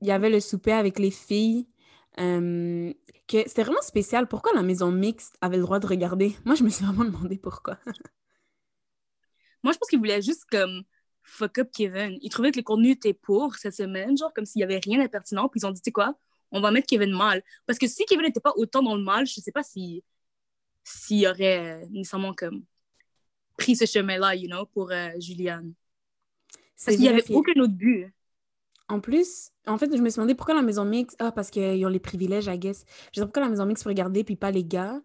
il y avait le souper avec les filles. euh, que c'était vraiment spécial. Pourquoi la maison mixte avait le droit de regarder? Moi, je me suis vraiment demandé pourquoi. [LAUGHS] Moi, je pense qu'ils voulaient juste, comme, fuck up Kevin. Ils trouvaient que le contenu était pour cette semaine, genre, comme s'il y avait rien d'impertinent, puis ils ont dit, tu sais quoi, on va mettre Kevin mal. Parce que si Kevin n'était pas autant dans le mal, je sais pas si s'il aurait euh, nécessairement, comme, pris ce chemin-là, you know, pour euh, Juliane. Parce qu'il n'y avait aucun autre but. En plus, en fait, je me suis demandé pourquoi la maison mixte. Ah, parce qu'ils ont les privilèges, I guess. Je sais pourquoi la maison mixte regardait, puis pas les gars.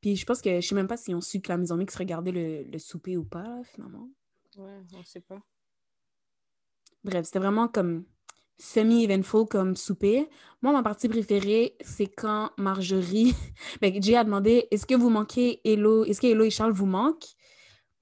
Puis je pense que je sais même pas s'ils ont su que la maison mixte regardait le, le souper ou pas, là, finalement. Ouais, on sait pas. Bref, c'était vraiment comme semi-eventful comme souper. Moi, ma partie préférée, c'est quand Marjorie, [LAUGHS] ben, Jay a demandé est-ce que vous manquez Hello, est-ce que Hello et Charles vous manquent?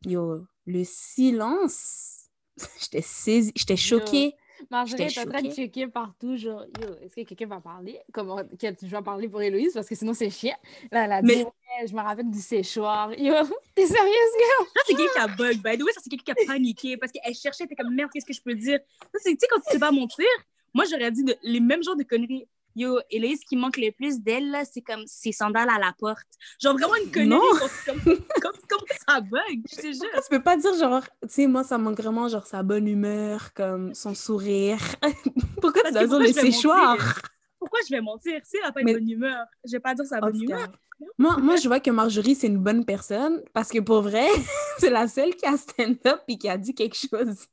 Yo, le silence. [LAUGHS] J'étais saisie, j'étais choquée. Marjorie J'étais est en train de checker partout, genre, yo, est-ce que quelqu'un va parler? Comment, que tu vas parler pour Héloïse? Parce que sinon, c'est chiant. Là, elle a dit, Mais- ouais, je me rappelle du séchoir. Yo, [LAUGHS] t'es sérieuse, gars? Ça, c'est quelqu'un qui a bug. By the way, ça, c'est quelqu'un qui a paniqué parce qu'elle cherchait, elle était comme merde, qu'est-ce que je peux dire? Ça, c'est, tu sais, quand tu sais pas mentir, moi, j'aurais dit de- les mêmes genres de conneries. Yo, ce qui manque le plus d'elle, c'est comme ses sandales à la porte. Genre vraiment une connerie. Non. Comme, comme, comme, comme ça bug, je te jure. Tu peux pas dire genre, tu sais, moi, ça manque vraiment genre sa bonne humeur, comme son sourire. [LAUGHS] Pourquoi tu Parce dois que dire le séchoir? Pourquoi je vais mentir? Si elle n'a pas Mais- une bonne humeur, je vais pas dire sa bonne humeur. Moi, moi, je vois que Marjorie, c'est une bonne personne parce que pour vrai, [LAUGHS] c'est la seule qui a stand-up et qui a dit quelque chose.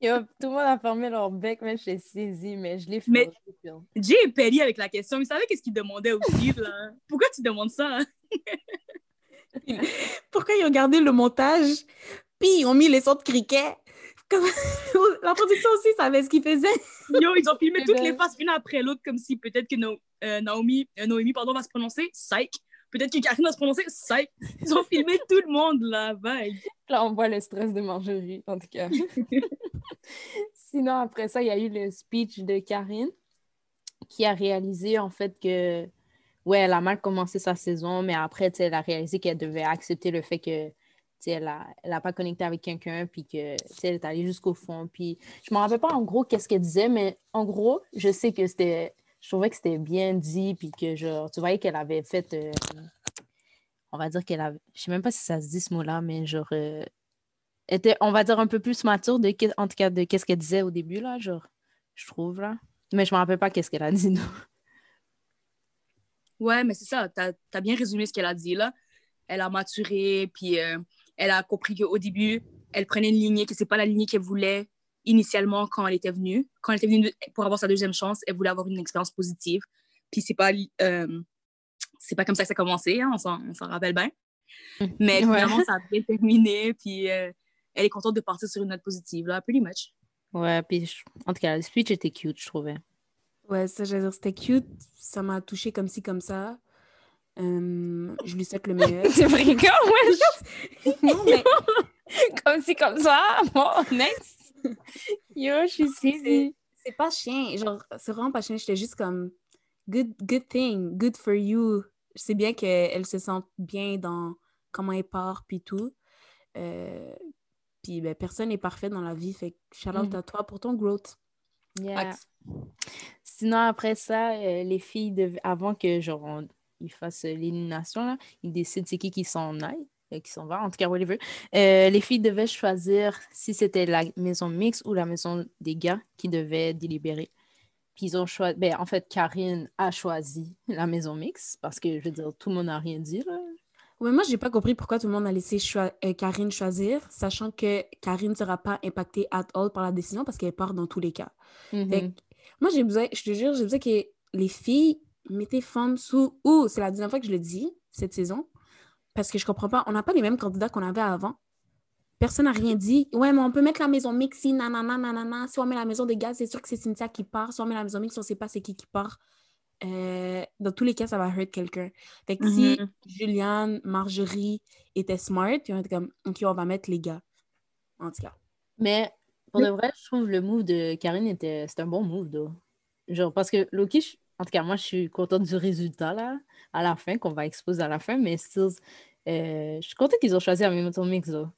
Yo, tout le monde a fermé leur bec, mais je l'ai saisi, mais je l'ai fait. Mais- Jay est péri avec la question. Il savait qu'est-ce qu'il demandait aussi, là. Pourquoi tu demandes ça? [LAUGHS] Pourquoi ils ont gardé le montage, puis ils ont mis les sons de cricket? Comme- [LAUGHS] la production aussi savait ce qu'ils faisaient. Yo, ils ont filmé Eh toutes ben. les faces une après l'autre, comme si peut-être que No- euh, Naomi, euh, Noémie pardon, va se prononcer psych. Peut-être que Karine va se prononcer. Ils ont filmé tout le monde, là, vague. Là, on voit le stress de Marjorie, en tout cas. [LAUGHS] Sinon, après ça, il y a eu le speech de Karine qui a réalisé, en fait, que, ouais, elle a mal commencé sa saison, mais après, tu sais, elle a réalisé qu'elle devait accepter le fait que, elle a, elle a pas connecté avec quelqu'un, puis que, elle est allée jusqu'au fond. Puis, je me rappelle pas en gros qu'est-ce qu'elle disait, mais en gros, je sais que c'était, je trouvais que c'était bien dit, puis que, genre, tu voyais qu'elle avait fait, euh, on va dire qu'elle avait, je sais même pas si ça se dit ce mot-là, mais genre, euh, était, on va dire, un peu plus mature, de, en tout cas, de qu'est-ce qu'elle disait au début, là, genre, je trouve, là. Mais je me rappelle pas qu'est-ce qu'elle a dit, non. [LAUGHS] Ouais, mais c'est ça, t'as as bien résumé ce qu'elle a dit, là. Elle a maturé, puis euh, elle a compris qu'au début, elle prenait une lignée, que c'est pas la lignée qu'elle voulait initialement quand elle était venue. Quand elle était venue pour avoir sa deuxième chance, elle voulait avoir une expérience positive. Puis c'est pas, euh, c'est pas comme ça que ça a commencé, hein, on s'en on s'en rappelle bien. Mais Ouais. finalement, ça a bien terminé, puis euh, elle est contente de partir sur une note positive, là, pretty much. Ouais, puis je- en tout cas, le speech était cute, je trouvais. Ouais, ça, j'allais dire, c'était cute. Ça m'a touché comme ci, comme ça. Euh, je lui souhaite le meilleur. [LAUGHS] C'est vrai, ouais, [LAUGHS] non, mais [LAUGHS] comme si, comme ça, bon, next. [LAUGHS] Yo, je suis saisie. c'est pas chien. Genre, c'est vraiment pas chien. J'étais juste comme, good, good thing, good for you. C'est bien qu'elle se sente bien dans comment elle part, puis tout. Euh, puis, ben, personne n'est parfait dans la vie. Fait que shout out Mhm. à toi pour ton growth. Yeah. Sinon, après ça, euh, les filles, avant que genre, on- ils fassent l'élimination, là, ils décident c'est qui qui s'en aille, qui s'en va, en tout cas, whatever. Euh, les filles devaient choisir si c'était la maison mixte ou la maison des gars qui devaient délibérer. Puis ils ont choisi, ben, en fait, Karine a choisi la maison mixte parce que, je veux dire, tout le monde n'a rien dit, là. Ouais, moi, j'ai pas compris pourquoi tout le monde a laissé choi- euh, Karine choisir, sachant que Karine ne sera pas impactée at all par la décision parce qu'elle part dans tous les cas. Fait Mhm. que moi, j'ai besoin, je te jure, j'ai besoin que les filles mettez femmes sous. Ou c'est la deuxième fois que je le dis cette saison. Parce que je comprends pas. On n'a pas les mêmes candidats qu'on avait avant. Personne n'a rien dit. Ouais, mais on peut mettre la maison mixte, nanana, nanana. Si on met la maison des gars, c'est sûr que c'est Cynthia qui part. Si on met la maison mixte, on sait pas c'est qui qui part. Euh, dans tous les cas, ça va hurt quelqu'un. Fait que si Mhm. Juliane, Marjorie étaient smart, on était comme, OK, on va mettre les gars. En tout cas. Mais pour de vrai, je trouve le move de Karine était c'est un bon move, though. Genre, parce que Loki, je- en tout cas, moi, je suis contente du résultat, là, à la fin, qu'on va exposer à la fin, mais still, euh, je suis contente qu'ils ont choisi même mix, though.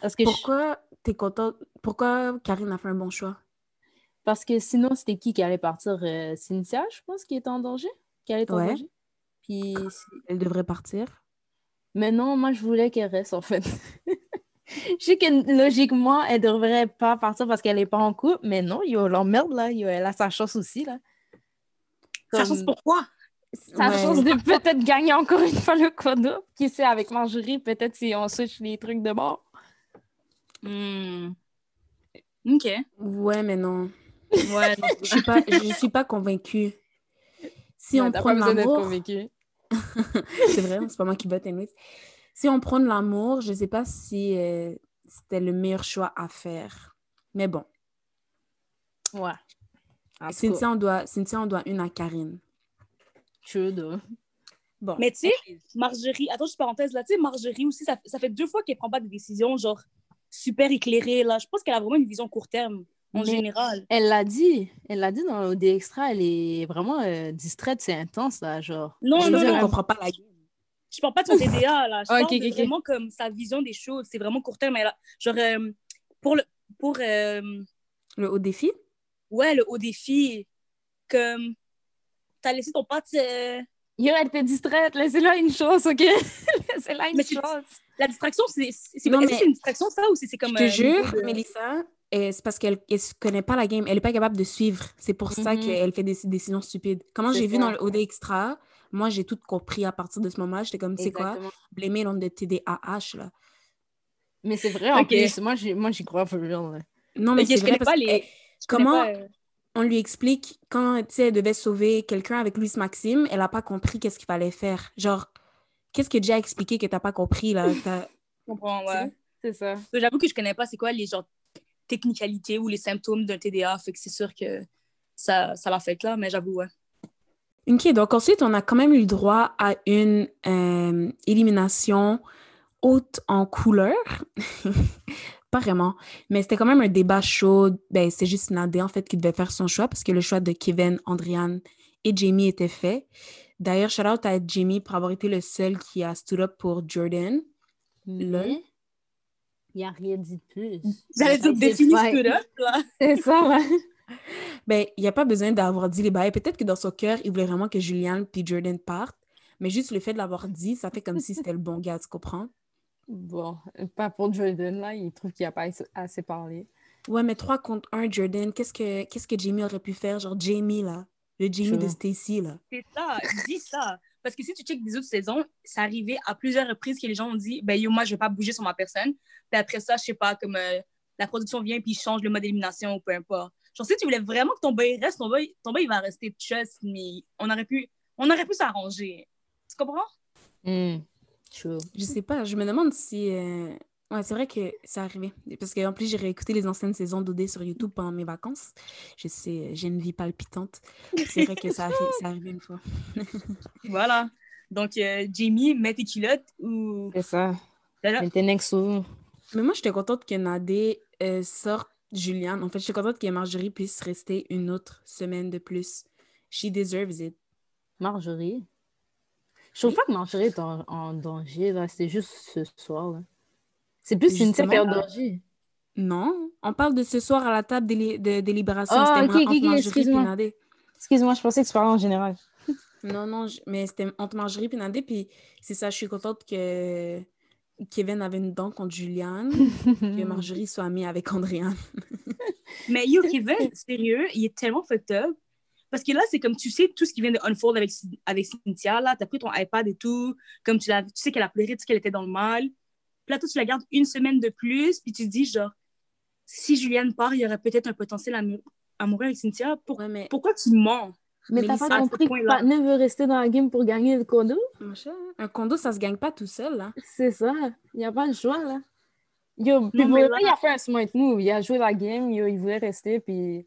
Parce que, je- Pourquoi t'es contente? Pourquoi Karine a fait un bon choix? parce que sinon, c'était qui qui allait partir? Euh, Cynthia, je pense, qui était en danger? Qui allait être en danger? Puis, Elle devrait partir. mais non, moi, je voulais qu'elle reste, en fait. [LAUGHS] Je sais que logiquement, elle devrait pas partir parce qu'elle est pas en couple, mais non, yo, l'emmerde, là, yo, elle a sa chance aussi, là. Ça Comme- chance pourquoi? sa Ouais. chance de peut-être gagner encore une fois le quadruple. Qui sait, avec Marjorie, peut-être si on switch les trucs de bord. Hmm. OK. Ouais, mais non. Ouais, non, Je suis pas, je suis pas convaincue. Si Ouais, on prend l'amour, convaincue. [LAUGHS] c'est vrai, c'est pas moi qui vote, anyways. Si on prend de l'amour, je sais pas si euh, c'était le meilleur choix à faire. Mais bon, Ouais. En Cynthia on, doit, Cynthia, on doit une à Karine. true. Bon, Mais tu sais, Marjorie, attends, juste parenthèse là, tu sais, Marjorie aussi, ça, ça fait deux fois qu'elle prend pas de décisions, genre, super éclairées, là. Je pense qu'elle a vraiment une vision court terme, en Mais- général. Elle l'a dit. Elle l'a dit dans l'OD Extra. Elle est vraiment euh, distraite. C'est intense, là, genre. Non, je non, non. comprend pas la game. Je parle pas de son TDA, là. Je Ah, parle ok, de ok, ok. vraiment comme sa vision des choses. C'est vraiment court terme. Elle a- genre, euh, pour le... Pour, euh, Le haut défi? Ouais, le haut défi, comme... T'as laissé ton pote... euh, Yo, elle était distraite. Laissez-la une chose, OK? [LAUGHS] Laissez-la une Mais c'est- chose. La distraction, c'est... c'est- mais- c'est une distraction, ça, ou c'est c'est comme... Je te euh, jure, de- Mélissa, euh, c'est parce qu'elle ne connaît pas la game. Elle n'est pas capable de suivre. C'est pour ça Mhm. qu'elle fait des décisions stupides. Comment j'ai vu dans le OD Extra, moi, j'ai tout compris à partir de ce moment. J'étais comme, c'est quoi? Blâmer l'onde de TDAH, là. Mais c'est vrai, en Ok. plus. Moi, j'y moi, j'y crois for real. là. Non, mais je connais parce pas que, les... comment- pas, euh, on lui explique quand, tu sais, elle devait sauver quelqu'un avec Louis Maxime, elle n'a pas compris qu'est-ce qu'il fallait faire. Genre, qu'est-ce que Jay a expliqué que t'as pas compris, là? [LAUGHS] Je comprends, ouais. C'est ça. J'avoue que je connais pas c'est quoi les genre technicalités ou les symptômes d'un TDA. Fait que c'est sûr que ça, ça l'affecte là, mais j'avoue, ouais. OK, donc ensuite, on a quand même eu le droit à une euh, élimination haute en couleur. [LAUGHS] pas vraiment, mais c'était quand même un débat chaud. Ben, c'est juste Nadé, en fait, qui devait faire son choix parce que le choix de Kevin, Andriane et Jamie était fait. D'ailleurs, shout out à Jamie pour avoir été le seul qui a stood up pour Jordan. Mais il n'y a rien dit de plus. J'allais dire défini stood up, là. C'est ça, ouais. Ben, il n'y a pas besoin d'avoir dit les bails. Peut-être que dans son cœur, il voulait vraiment que Julian puis Jordan partent, mais juste le fait de l'avoir dit, ça fait comme si c'était le bon gars, tu comprends? Bon, pas pour Jordan, là. Il trouve qu'il n'a pas assez parlé. Ouais, mais 3 contre 1, Jordan, qu'est-ce que, qu'est-ce que Jamie aurait pu faire? Genre Jamie, là. Le Jamie de. Stacy, là. C'est ça, dis ça. Parce que si tu checkes des autres saisons, ça arrivait à plusieurs reprises que les gens ont dit ben yo, moi, je vais pas bouger sur ma personne. Puis après ça, je sais pas, comme euh, la production vient puis change le mode d'élimination ou peu importe. Genre, si tu voulais vraiment que ton boy reste, ton boy, ton boy il va rester trust, mais on aurait pu, on aurait pu s'arranger. Tu comprends? Hmm, True. Je sais pas, je me demande si. euh, Ouais, c'est vrai que ça arrivait. Parce qu'en plus, j'ai réécouté les anciennes saisons d'OD sur YouTube pendant mes vacances. Je sais, j'ai une vie palpitante. C'est vrai que ça arrive, ça arrive une fois. [LAUGHS] Voilà. Donc, euh, Jamie, mets tes culottes ou. C'est ça. Mais t'es Nexo. Mais moi, j'étais contente que Nadé euh, sorte Juliane. En fait, j'étais contente que Marjorie puisse rester une autre semaine de plus. She deserves it. Marjorie. Je trouve pas que Marjorie est en, en danger, là. C'est juste ce soir, là. C'est plus une Justement, qui est en euh, danger. Non, on parle de ce soir à la table de délibération. Ah, C'était ok, entre ok, excuse-moi. Excuse-moi, je pensais que tu parlais en général. [LAUGHS] Non, non, je- mais c'était entre Marjorie et Nadé. Puis c'est ça, je suis contente que Kevin avait une dent contre Juliane. [LAUGHS] que Marjorie soit amie avec Andréane. Mais yo, [LAUGHS] Kevin, sérieux, il est tellement fucked up. Parce que là, c'est comme tu sais tout ce qui vient de unfold avec, avec Cynthia, là, t'as pris ton iPad et tout, comme tu, l'as- tu sais qu'elle a pleuré, tu sais qu'elle était dans le mal. Puis là, toi, tu la gardes une semaine de plus, puis tu te dis, genre, si Juliane part, il y aurait peut-être un potentiel amou- amoureux avec Cynthia. Pour- Ouais, mais Pourquoi tu mens? Mais Mais t'as pas à compris que veut rester dans la game pour gagner le condo? cher, un condo, ça se gagne pas tout seul, là. C'est ça. Il n'y a pas le choix, là. Yo, puis Non, là- vrai, il a fait un smart move. Il a joué la game, yo, il voulait rester, puis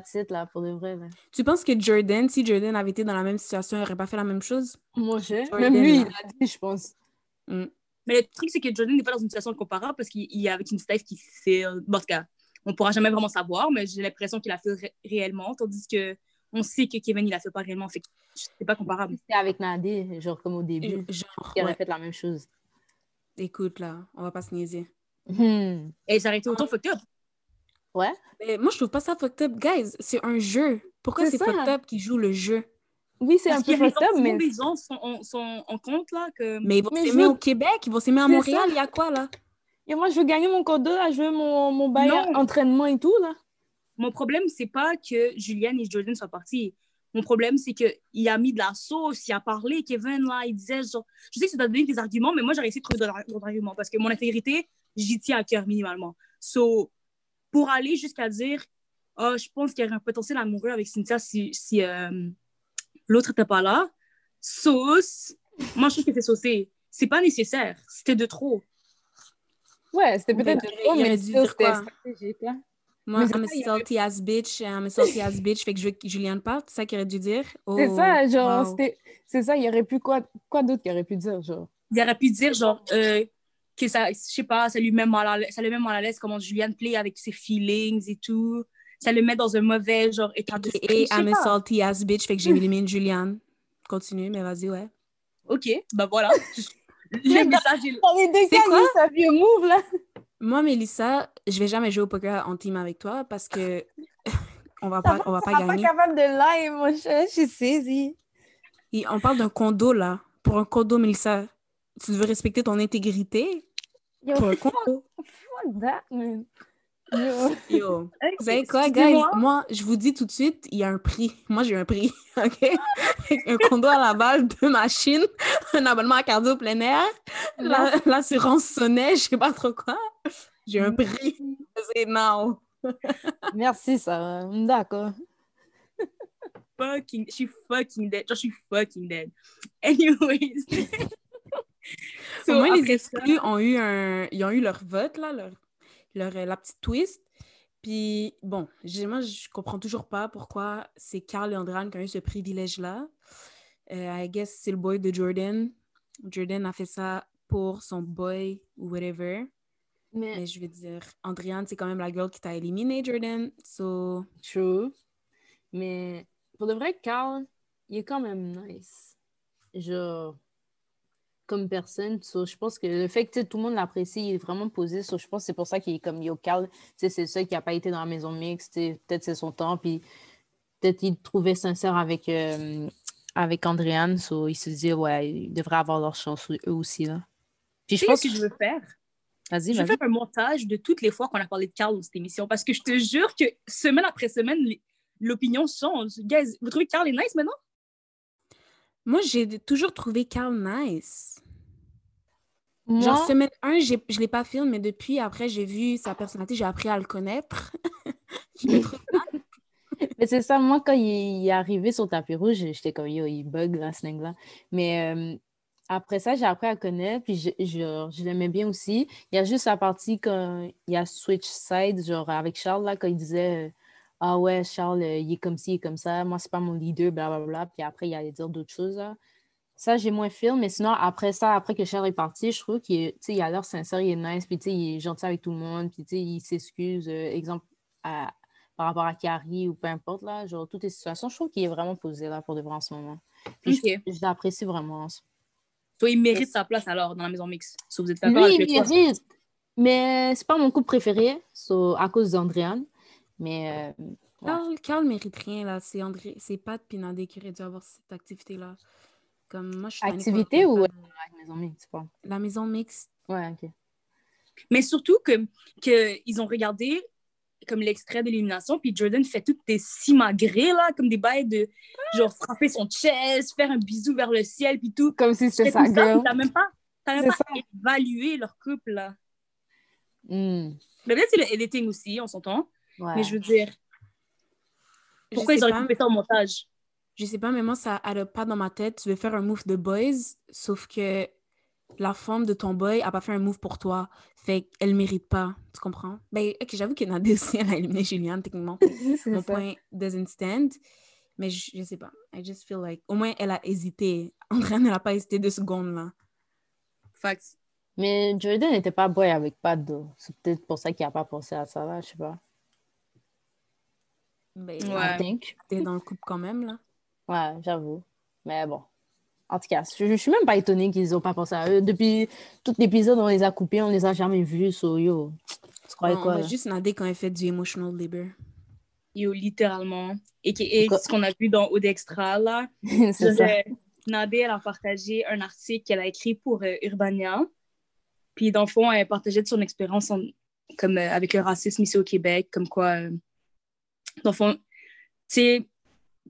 that's it, là, pour de vrai, là. Tu penses que Jordan, si Jordan avait été dans la même situation, il aurait pas fait la même chose? Moi, je... Jordan, Même lui, là. il a dit, je pense. Mm. Mais le truc, c'est que Jordan n'est pas dans une situation comparable parce qu'il il est avec une Steph qui fait. Bon, en tout cas, on pourra jamais vraiment savoir, mais j'ai l'impression qu'il a fait ré- réellement, tandis que on sait que Kevin, il a fait pas réellement. Fait c'est pas comparable. C'était avec Nadé, genre comme au début. Genre, Il aurait ouais, fait la même chose. écoute, là, on va pas se niaiser. Hmm. Et ça aurait été autant fucked up. Ouais. Mais moi, je trouve pas ça fucked up, guys. C'est un jeu. Pourquoi C'est fucked up qui joue le jeu? Oui, c'est un peu fucked up, mais... les gens sont en, sont en compte, là, que. Mais ils vont s'aimer veux- au Québec, ils vont s'aimer à Montréal, il y a quoi, là? Et moi, je veux gagner mon condo, là. Je veux mon, mon bail entraînement et tout, là. Mon problème, c'est pas que Julianne et Jordan soient partis. Mon problème, c'est qu'il a mis de la sauce, il a parlé, Kevin, là, il disait, genre, je sais que ça t'a donné des arguments, mais moi, j'aurais essayé de trouver d'autres arguments parce que mon intégrité, j'y tiens à cœur minimalement. So, pour aller jusqu'à dire, oh, je pense qu'il y aurait un potentiel amoureux avec Cynthia si, si euh, l'autre n'était pas là, sauce, moi, je trouve que c'est saucé. C'est pas nécessaire, c'était de trop. Ouais, c'était peut-être de il trop, aurait mais c'était quoi? stratégique, là. Moi, I'm a salty ass bitch, I'm a salty ass bitch, fait que je veux que Juliane parte, c'est ça qu'il aurait dû dire? C'est Oh, ça, genre, wow. c'était... C'est ça, il y aurait pu quoi, quoi d'autre qu'il aurait pu dire, genre? il aurait pu dire genre euh, que ça je sais pas ça lui met mal à l'aise ça le met mal à l'aise comment Julianne play avec ses feelings et tout ça le met dans un mauvais genre état d'esprit je I'm a pas. salty ass bitch, fait que j'ai éliminé Juliane. Continue, mais vas-y, ouais. ok bah voilà [LAUGHS] le message est deux C'est quoi? il y a sa vieux move, là. Moi, Mélissa, je vais jamais jouer au poker en team avec toi parce que [LAUGHS] on va Ça pas, on va pas seras pas gagner. capable de live, mon cher, je suis saisie. Et on parle d'un condo, là. Pour un condo, Mélissa, tu veux respecter ton intégrité? Yo. Vous savez quoi, guys? Moi, je vous dis tout de suite, il y a un prix. Moi, j'ai un prix, [LAUGHS] OK? un condo à Laval, deux machines, [LAUGHS] un abonnement à cardio plein air, la- l'assurance sonnait, je sais pas trop quoi. J'ai un prix. C'est now. [LAUGHS] Merci, Sarah. D'accord. fucking je suis fucking dead je suis fucking dead anyways Ont eu, un... Ils ont eu leur vote, là, leur... Leur... la petite twist. Puis, bon, moi, je comprends toujours pas pourquoi c'est Carl et Andréane qui ont eu ce privilège-là. Euh, I guess c'est le boy de Jordan. Jordan a fait ça pour son boy ou whatever. Mais, Mais je veux dire, Andréane, c'est quand même la girl qui t'a éliminé, Jordan. So, true. Mais pour de vrai, Carl, il est quand même nice. Genre, comme personne. So, je pense que le fait que tout le monde l'apprécie, il est vraiment posé. So, je pense que c'est pour ça qu'il est comme yo, Carl. C'est seul qui n'a pas été dans la maison mixte. Peut-être c'est son temps. Puis peut-être qu'il trouvait sincère avec, euh, avec Andréane. So, il se dit, ouais, ils devraient avoir leur chance eux aussi. Là. Puis je pense que je veux faire? Vas-y, Je vais faire un montage de toutes les fois qu'on a parlé de Carl dans cette émission parce que je te jure que semaine après semaine, l'opinion change. Guys, vous trouvez que Carl est nice maintenant? Moi, j'ai toujours trouvé Carl nice. Moi, Genre, semaine 1, j'ai- je l'ai pas filmé, mais depuis, après, j'ai vu sa personnalité, j'ai appris à le connaître. [LAUGHS] je le trouve [LAUGHS] Mais c'est ça, moi, quand il, est arrivé sur le tapis rouge, j'étais comme, yo, il bug, là, ce nègre-là. Mais euh, après ça, j'ai appris à connaître, puis je, je, je l'aimais bien aussi. Il y a juste la partie quand il y a Switch Side, genre avec Charles, là, quand il disait, euh, ah ouais, Charles, euh, il est comme ci, il est comme ça, moi, c'est pas mon leader, blablabla. Puis après, il allait dire d'autres choses, là. Ça, j'ai moins film, mais sinon, après ça, après que Charles est parti, je trouve qu'il il a l'air sincère, il est nice, puis il est gentil avec tout le monde, puis il s'excuse, euh, exemple, à- par rapport à Carrie ou peu importe, là, genre, toutes les situations, je trouve qu'il est vraiment posé, là, pour de vrai en ce moment. Puis je- l'apprécie vraiment. Toi, il mérite sa place alors dans la maison mixte. Si vous êtes d'accord Lui, avec il mérite, mais c'est pas mon couple préféré, so, à cause d'Andréane, mais... euh, Ouais. Carl, Carl mérite rien, là. C'est André, c'est Pat puis Nadé qui auraient dû avoir cette activité-là. Comme moi, je suis Activité ou... la maison mixte, pas... La maison mixte. Ouais, OK. Mais surtout que, que ils ont regardé comme l'extrait de l'élimination, puis Jordan fait toutes des simagrées, là, comme des bails de genre frapper son chest, faire un bisou vers le ciel, puis tout. Comme si c'était ça, girl. t'as même pas, t'as même pas évalué leur couple, là. Hmm, Mais peut-être c'est le editing aussi, on s'entend. Ouais. Mais je veux dire, pourquoi ils auraient pas, ça au montage? Je sais pas, mais moi, ça adopte pas dans ma tête. Tu veux faire un move de boys, sauf que la femme de ton boy a pas fait un move pour toi. Fait qu'elle mérite pas. Tu comprends? Ben, ok, j'avoue que Nadé aussi, [LAUGHS] elle a éliminé Juliane, techniquement. [LAUGHS] C'est Mon ça. point doesn't stand. Mais je, je sais pas. I just feel like. Au moins, elle a hésité. Andréane, elle a pas hésité deux secondes, là. Facts. Mais Jordan n'était pas boy avec Pat, though. C'est peut-être pour ça qu'il n'a pas pensé à ça, là, je sais pas. Ben, Ouais. I think. t'es dans le couple quand même, là. Ouais, j'avoue. Mais bon. En tout cas, je, je suis même pas étonnée qu'ils n'ont pas pensé à eux. Depuis tout l'épisode, on les a coupés, on les a jamais vus. So, yo, tu croyais Bon, on quoi? juste Nadé quand elle fait du emotional labor. Yo, littéralement. Et, ce qu'on a vu dans Odextra, là, [LAUGHS] c'est ça. Nadé, elle a partagé un article qu'elle a écrit pour euh, Urbania. Puis, dans le fond, elle partageait de son expérience en- comme, euh, avec le racisme ici au Québec, comme quoi, euh, dans le fond, tu sais,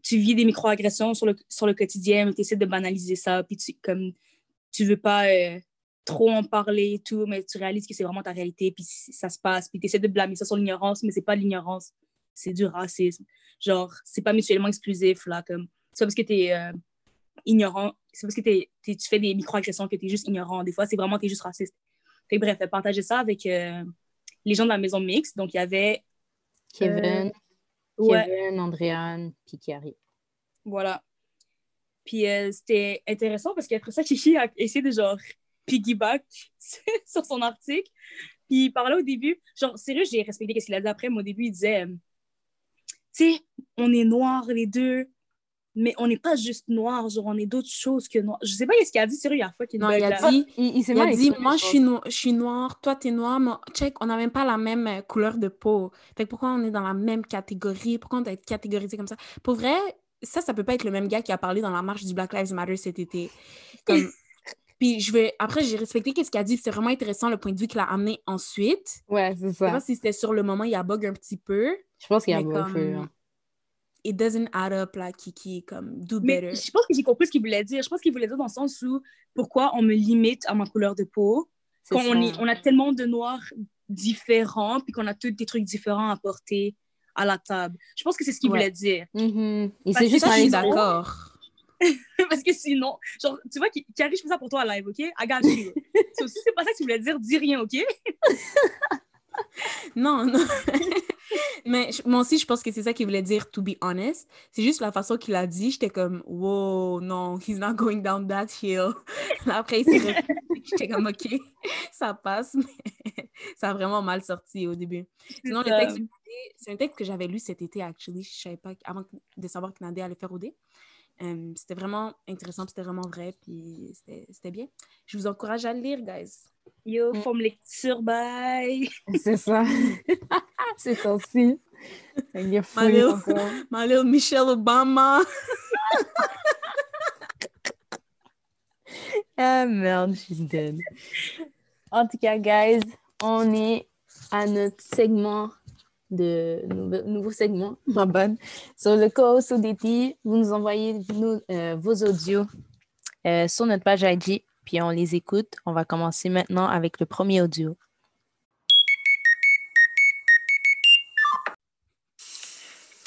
tu vis des microagressions sur le, sur le quotidien, mais tu essaies de banaliser ça, puis tu, comme, tu veux pas euh, trop en parler et tout, mais tu réalises que c'est vraiment ta réalité, puis ça se passe, puis tu essaies de blâmer ça sur l'ignorance, mais c'est pas de l'ignorance, c'est du racisme. Genre, c'est pas mutuellement exclusif, là, comme, c'est pas parce que t'es euh, ignorant, c'est parce que tu fais des microagressions que tu es juste ignorant. Des fois, c'est vraiment, tu es juste raciste. Fait bref, elle partageait ça avec euh, les gens de la maison mixte. Donc, il y avait. Kevin, Ouais, Kevin, Andréane, puis Carrie. voilà. Puis euh, c'était intéressant parce qu'après ça, Kiki a essayé de genre piggyback [LAUGHS] sur son article. Puis il parlait au début, genre, sérieux, j'ai respecté ce qu'il a dit après, mais au début, il disait, euh, tu sais, on est noirs les deux, mais on n'est pas juste noirs, genre, on est d'autres choses que noirs. Je sais pas ce qu'il a dit, sérieux, il y a fois qu'il Non, il a bug, dit, Il, il s'est il a dit moi, je suis, no- je suis noire, toi, t'es noire, mais check, on n'a même pas la même euh, couleur de peau. Fait que pourquoi on est dans la même catégorie? Pourquoi on doit être catégorisé comme ça? Pour vrai, ça, ça peut pas être le même gars qui a parlé dans la marche du Black Lives Matter cet été. Comme... [LAUGHS] Puis je vais... après, j'ai respecté ce qu'il a dit. C'est vraiment intéressant le point de vue qu'il a amené ensuite. Ouais, c'est Je sais ça. pas si c'était sur le moment, il a bug un petit peu. Je pense qu'il y a mais beaucoup. comme... hein. It doesn't add up, là, Kiki. Comme, do Mais better. je pense que j'ai compris ce qu'il voulait dire. Je pense qu'il voulait dire dans le sens où pourquoi on me limite à ma couleur de peau quand on, ça. est, on a tellement de noirs différents puis qu'on a tous des trucs différents à apporter à la table. Je pense que c'est ce qu'il Ouais. voulait dire. Mhm. Il Parce s'est juste d'accord. [LAUGHS] Parce que sinon, genre, tu vois, Carrie, je fais ça pour toi live, OK? I got you. [LAUGHS] so, si c'est pas ça que tu voulais dire, dis rien, OK? [LAUGHS] Non, non. Mais moi aussi, je pense que c'est ça qu'il voulait dire, to be honest. C'est juste la façon qu'il a dit, j'étais comme, wow, non, he's not going down that hill. Après, il s'est [LAUGHS] j'étais comme, OK, ça passe, mais ça a vraiment mal sorti au début. Sinon, le texte, c'est un texte que j'avais lu cet été, actually. Je savais pas, avant de savoir que Nadé allait faire OD. Euh, c'était vraiment intéressant, c'était vraiment vrai, puis c'était bien. Je vous encourage à le lire, guys. Yo, Mm. forme lecture, bye! C'est ça. [LAUGHS] c'est sorti. Il est fou Mario. encore. My little Michelle Obama. [LAUGHS] Ah merde, je suis dead. En tout cas, guys, on est à notre segment de nouveau, segment, [LAUGHS] ma bonne. Sur le co ODT, vous nous envoyez nous, euh, vos audios euh, sur notre page IG, puis on les écoute. On va commencer maintenant avec le premier audio.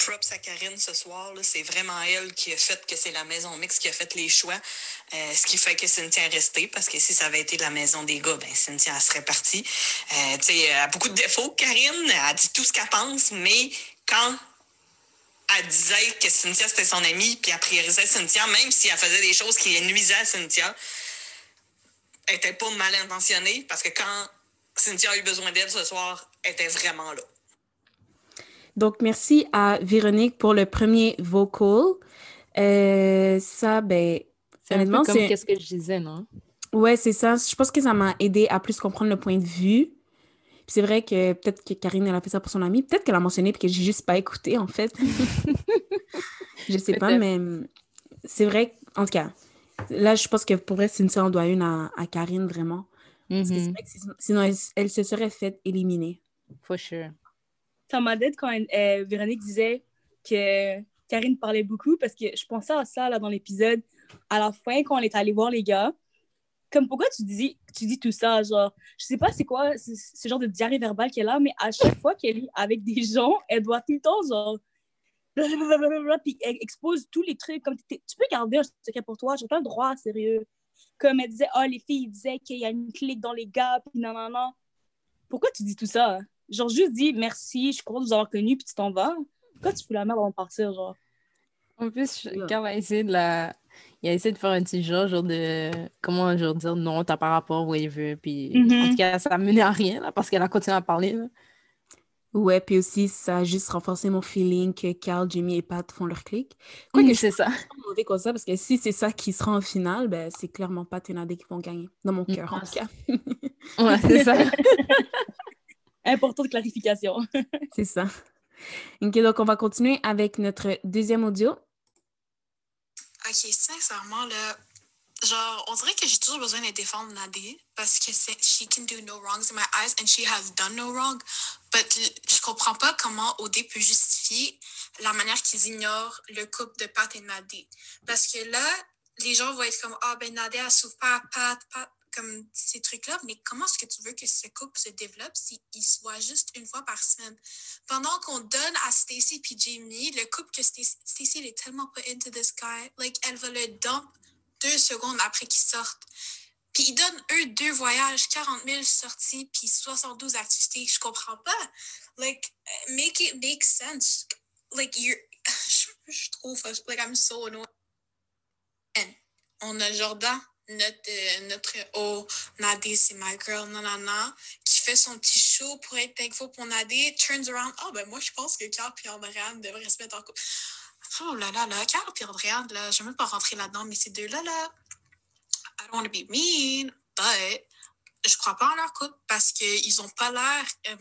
props à Karine ce soir. C'est vraiment elle qui a fait que c'est la maison mixte qui a fait les choix. Euh, ce qui fait que Cynthia est restée, parce que si ça avait été la maison des gars, ben Cynthia serait partie. Euh, elle a beaucoup de défauts, Karine. Elle dit tout ce qu'elle pense, mais quand elle disait que Cynthia c'était son amie, puis elle priorisait Cynthia, même si elle faisait des choses qui nuisaient à Cynthia, elle était pas mal intentionnée, parce que quand Cynthia a eu besoin d'aide ce soir, elle était vraiment là. Donc, merci à Véronique pour le premier vocal. Euh, ça, ben, C'est un peu Honnêtement, comme c'est- qu'est-ce que je disais, non? ouais, c'est ça. Je pense que ça m'a aidé à plus comprendre le point de vue. C'est vrai que peut-être que Karine, elle a fait ça pour son amie. Peut-être qu'elle a mentionné puis que j'ai juste pas écouté, en fait. [LAUGHS] je sais pas, mais hum, c'est vrai. En tout cas, là, je pense que pour vrai, Cynthia en doit une à, à Karine, vraiment. Parce que c'est Mhm, vrai que sinon- sinon, elle, elle se serait faite éliminer. For sure. Ça m'a dit quand euh, Véronique disait que Karine parlait beaucoup parce que je pensais à ça là, dans l'épisode. À la fin, quand on est allé voir les gars, comme pourquoi tu dis, tu dis tout ça? Genre, je sais pas c'est quoi ce, ce genre de diarrhée verbale qu'elle a, mais à chaque fois qu'elle est avec des gens, elle doit tout le temps, genre, blablabla, puis elle expose tous les trucs. Comme t'es- tu peux garder un secret pour toi, j'ai pas le droit, sérieux. Comme elle disait, oh, les filles disaient qu'il y a une clique dans les gars, puis non, non, non. Pourquoi tu dis tout ça? Genre, juste dis merci, je suis contente de vous avoir connu, puis tu t'en vas. Pourquoi tu fous la merde avant de partir, genre? En plus, je- Ouais. Carl a essayé de la... Il a essayé de faire un petit genre, genre de... Comment, genre, dire non, t'as pas rapport où il veut, puis... En Mhm. tout cas, ça a mené à rien, là, parce qu'elle a continué à parler, là. Ouais, puis aussi, ça a juste renforcé mon feeling que Carl, Jimmy et Pat font leur clic. Quoi que Oui, je c'est ça. suis pas mauvais comme ça, parce que si c'est ça qui sera en finale, ben, c'est clairement Pat et Nadé qui vont gagner. Dans mon cœur, en tout cas. Ouais, c'est ça. [LAUGHS] Importante clarification. [LAUGHS] c'est ça. OK, donc on va continuer avec notre deuxième audio. Ok, sincèrement, là, genre, on dirait que j'ai toujours besoin de défendre Nadé parce que she can do no wrongs in my eyes and she has done no wrong. But je comprends pas comment OD peut justifier la manière qu'ils ignorent le couple de Pat et Nadé. Parce que là, les gens vont être comme, ah, ben Nadé, elle souffre pas à Pat, Pat, comme ces trucs-là. Mais comment est-ce que tu veux que ce couple se développe s'il se voit juste une fois par semaine? pendant qu'on donne à Stacy puis Jamie, le couple que Stacy, Stacy est tellement pas into this guy, like, elle va le dump deux secondes après qu'ils sortent. Puis ils donnent, eux, deux voyages, 40 000 sorties, puis 72 activités. Je comprends pas. Like, make it make sense. Like, you're... [LAUGHS] Je, trouve... Like, I'm so annoyed. On a Jordan, notre, euh, notre oh, Nadé, c'est my girl, nanana, qui fait son petit show pour être thankful pour Nadé, turns around, ah ben moi je pense que Carl et Andréane devraient se mettre en couple. Oh là là là, et Andréane, là, je ne vais même pas rentrer là-dedans, mais ces deux-là, là, I don't want to be mean, but je crois pas en leur couple parce qu'ils ont pas l'air,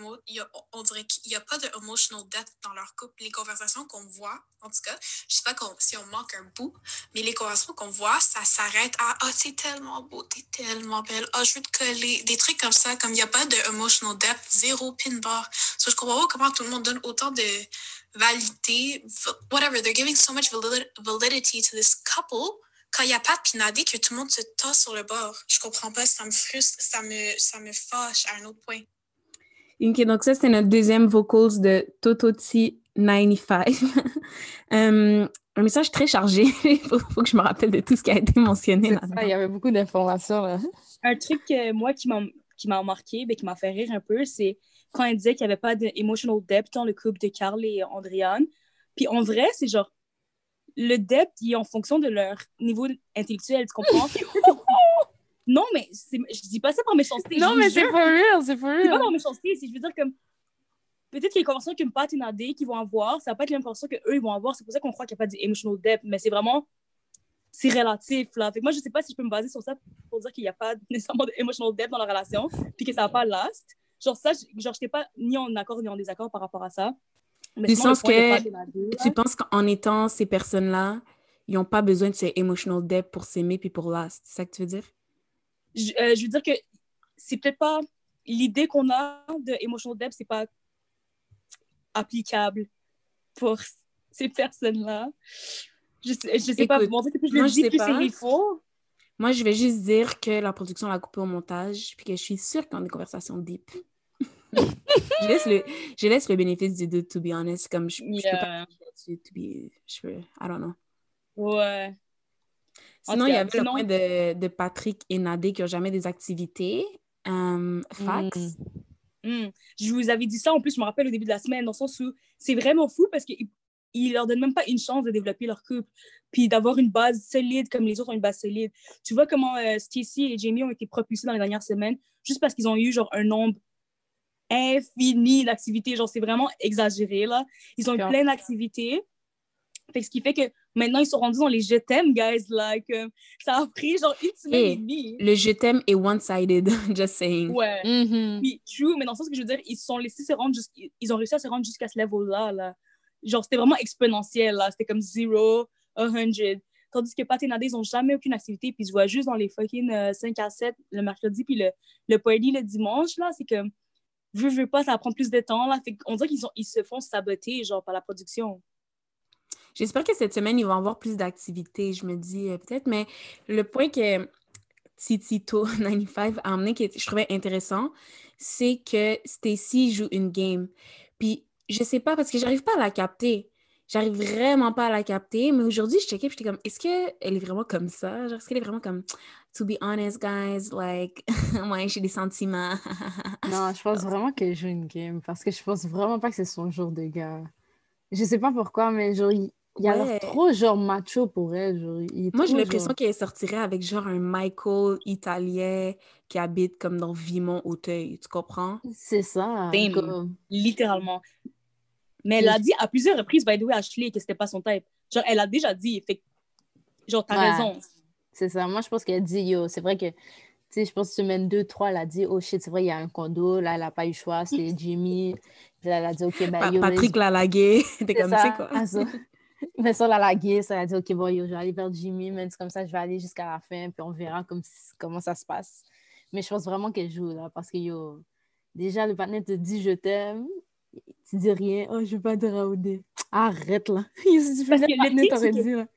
on dirait qu'il n'y a pas de emotional depth dans leur couple. Les conversations qu'on voit, en tout cas, je sais pas si on manque un bout, mais les conversations qu'on voit, ça s'arrête à Ah, t'es tellement beau, t'es tellement belle, ah, je veux te coller. Des trucs comme ça, comme il n'y a pas de emotional depth, zéro pin bar. So, je comprends pas comment tout le monde donne autant de validité, whatever. They're giving so much valid- validity to this couple quand il n'y a pas de pinadé que tout le monde se tasse sur le bord. Je comprends pas, ça me frustre, ça me, ça me fâche à un autre point. OK, donc ça, c'était notre deuxième vocals de Tototi95. [LAUGHS] Euh, un message très chargé. Il [LAUGHS] faut, faut que je me rappelle de tout ce qui a été mentionné là-dedans. ça, il y avait beaucoup d'informations, là. Un truc que moi qui m'a qui m'a marqué, ben, qui m'a fait rire un peu, c'est quand elle disait qu'il n'y avait pas d'emotional depth dans le couple de Carl et Andréane. Puis en vrai, c'est genre, le depth, il est en fonction de leur niveau intellectuel, tu comprends? [LAUGHS] non, mais je dis pas ça par méchanceté. Non, mais c'est for real, c'est for real. C'est pas par méchanceté, c'est je veux dire comme peut-être qu'il y a des conversations qu'une Pat et Nadé qui vont avoir, ça va pas être la même conversation qu'eux ils vont avoir. C'est pour ça qu'on croit qu'il n'y a pas d'emotional depth, mais c'est vraiment c'est relatif là. Fait que moi je sais pas si je peux me baser sur ça pour dire qu'il n'y a pas nécessairement d'emotional depth dans la relation, puis que ça va pas last. Genre ça, genre j'étais pas ni en accord ni en désaccord par rapport à ça. Du sens que tu penses qu'en étant ces personnes-là, ils n'ont pas besoin de ces emotional depth pour s'aimer puis pour last. C'est ça que tu veux dire? Je, euh, je veux dire que c'est peut-être pas l'idée qu'on a de emotional depth, c'est pas applicable pour ces personnes-là. Je sais, je sais pas, je le dis plus il faut. Moi, je vais juste dire que la production l'a coupé au montage, puis que je suis sûre qu'on a des conversations deep. [LAUGHS] je, laisse le, je laisse le bénéfice du doute, to be honest. Comme je, je peux pas to be, je peux, I don't know. Ouais. Sinon, il y avait le point de, de, Patrick et Nadé qui n'ont jamais des activités. Um, fax. Mm. Je vous avais dit ça, en plus, je me rappelle au début de la semaine, dans le sens où c'est vraiment fou parce qu'ils ne leur donnent même pas une chance de développer leur couple, puis d'avoir une base solide comme les autres ont une base solide. Tu vois comment euh, Stacy et Jamie ont été propulsés dans les dernières semaines, juste parce qu'ils ont eu genre un nombre infini d'activités. Genre, c'est vraiment exagéré, là. Ils ont eu plein d'activités. Fait ce qui fait que maintenant, ils sont rendus dans les je t'aime, guys. Like, ça a pris genre une semaine et demie. Le je t'aime est one-sided, [LAUGHS] just saying. Ouais. Mm-hmm. Puis, true, mais dans le sens que je veux dire, ils sont laissés se rendre ils ont réussi à se rendre jusqu'à ce level-là. Là. Genre, c'était vraiment exponentiel, là. C'était comme zero, a hundred. Tandis que Pat et Nadé, ils n'ont jamais aucune activité, puis ils se voient juste dans les fucking 5 euh, à 7 le mercredi, puis le, le party le dimanche, là. C'est comme, je veux pas, ça va prendre plus de temps, là. On dirait qu'ils ils se font saboter, genre, par la production. J'espère que cette semaine, ils vont avoir plus d'activités, je me dis euh, peut-être. Mais le point que Titito [LAUGHS] 95 a amené, que je trouvais intéressant, c'est que Stacy joue une game. Puis je sais pas, parce que j'arrive pas à la capter. J'arrive vraiment pas à la capter, mais aujourd'hui, je checkais, j'étais comme, est-ce qu'elle est vraiment comme ça? Genre, est-ce qu'elle est vraiment comme, to be honest, guys, like, [LAUGHS] moi, j'ai des sentiments. [LAUGHS] non, je pense vraiment qu'elle joue une game, parce que je pense vraiment pas que c'est son jour de gars. Je sais pas pourquoi, mais genre, il a l'air trop genre macho pour elle. Genre, Moi, j'ai l'impression qu'elle sortirait avec genre un Michael italien qui habite comme dans Vimont Auteuil. Tu comprends? C'est ça. Littéralement. Mais elle a dit à plusieurs reprises, by the way, Ashley, que c'était pas son type. Genre, elle a déjà dit. Fait... Genre, t'as raison. C'est ça. Moi, je pense qu'elle dit, yo, c'est vrai que tu sais, je pense semaine 2, 3, elle a dit, oh shit, c'est vrai, il y a un condo. Là, elle n'a pas eu le choix, c'est [LAUGHS] Jimmy. Puis là, elle a dit, OK, ben, yo, Patrick l'a lagué. [LAUGHS] T'es comme, ça, quoi. [LAUGHS] Mais ça, l'a lagué, ça a dit, OK, bon, yo, je vais aller vers Jimmy, mais c'est comme ça, je vais aller jusqu'à la fin, puis on verra comme, comment ça se passe. Mais je pense vraiment qu'elle joue, là, parce que, yo, déjà, le partenaire te dit, je t'aime, tu dis rien, oh, je veux pas te rauder. Arrête, là. [LAUGHS] parce que le dit, là.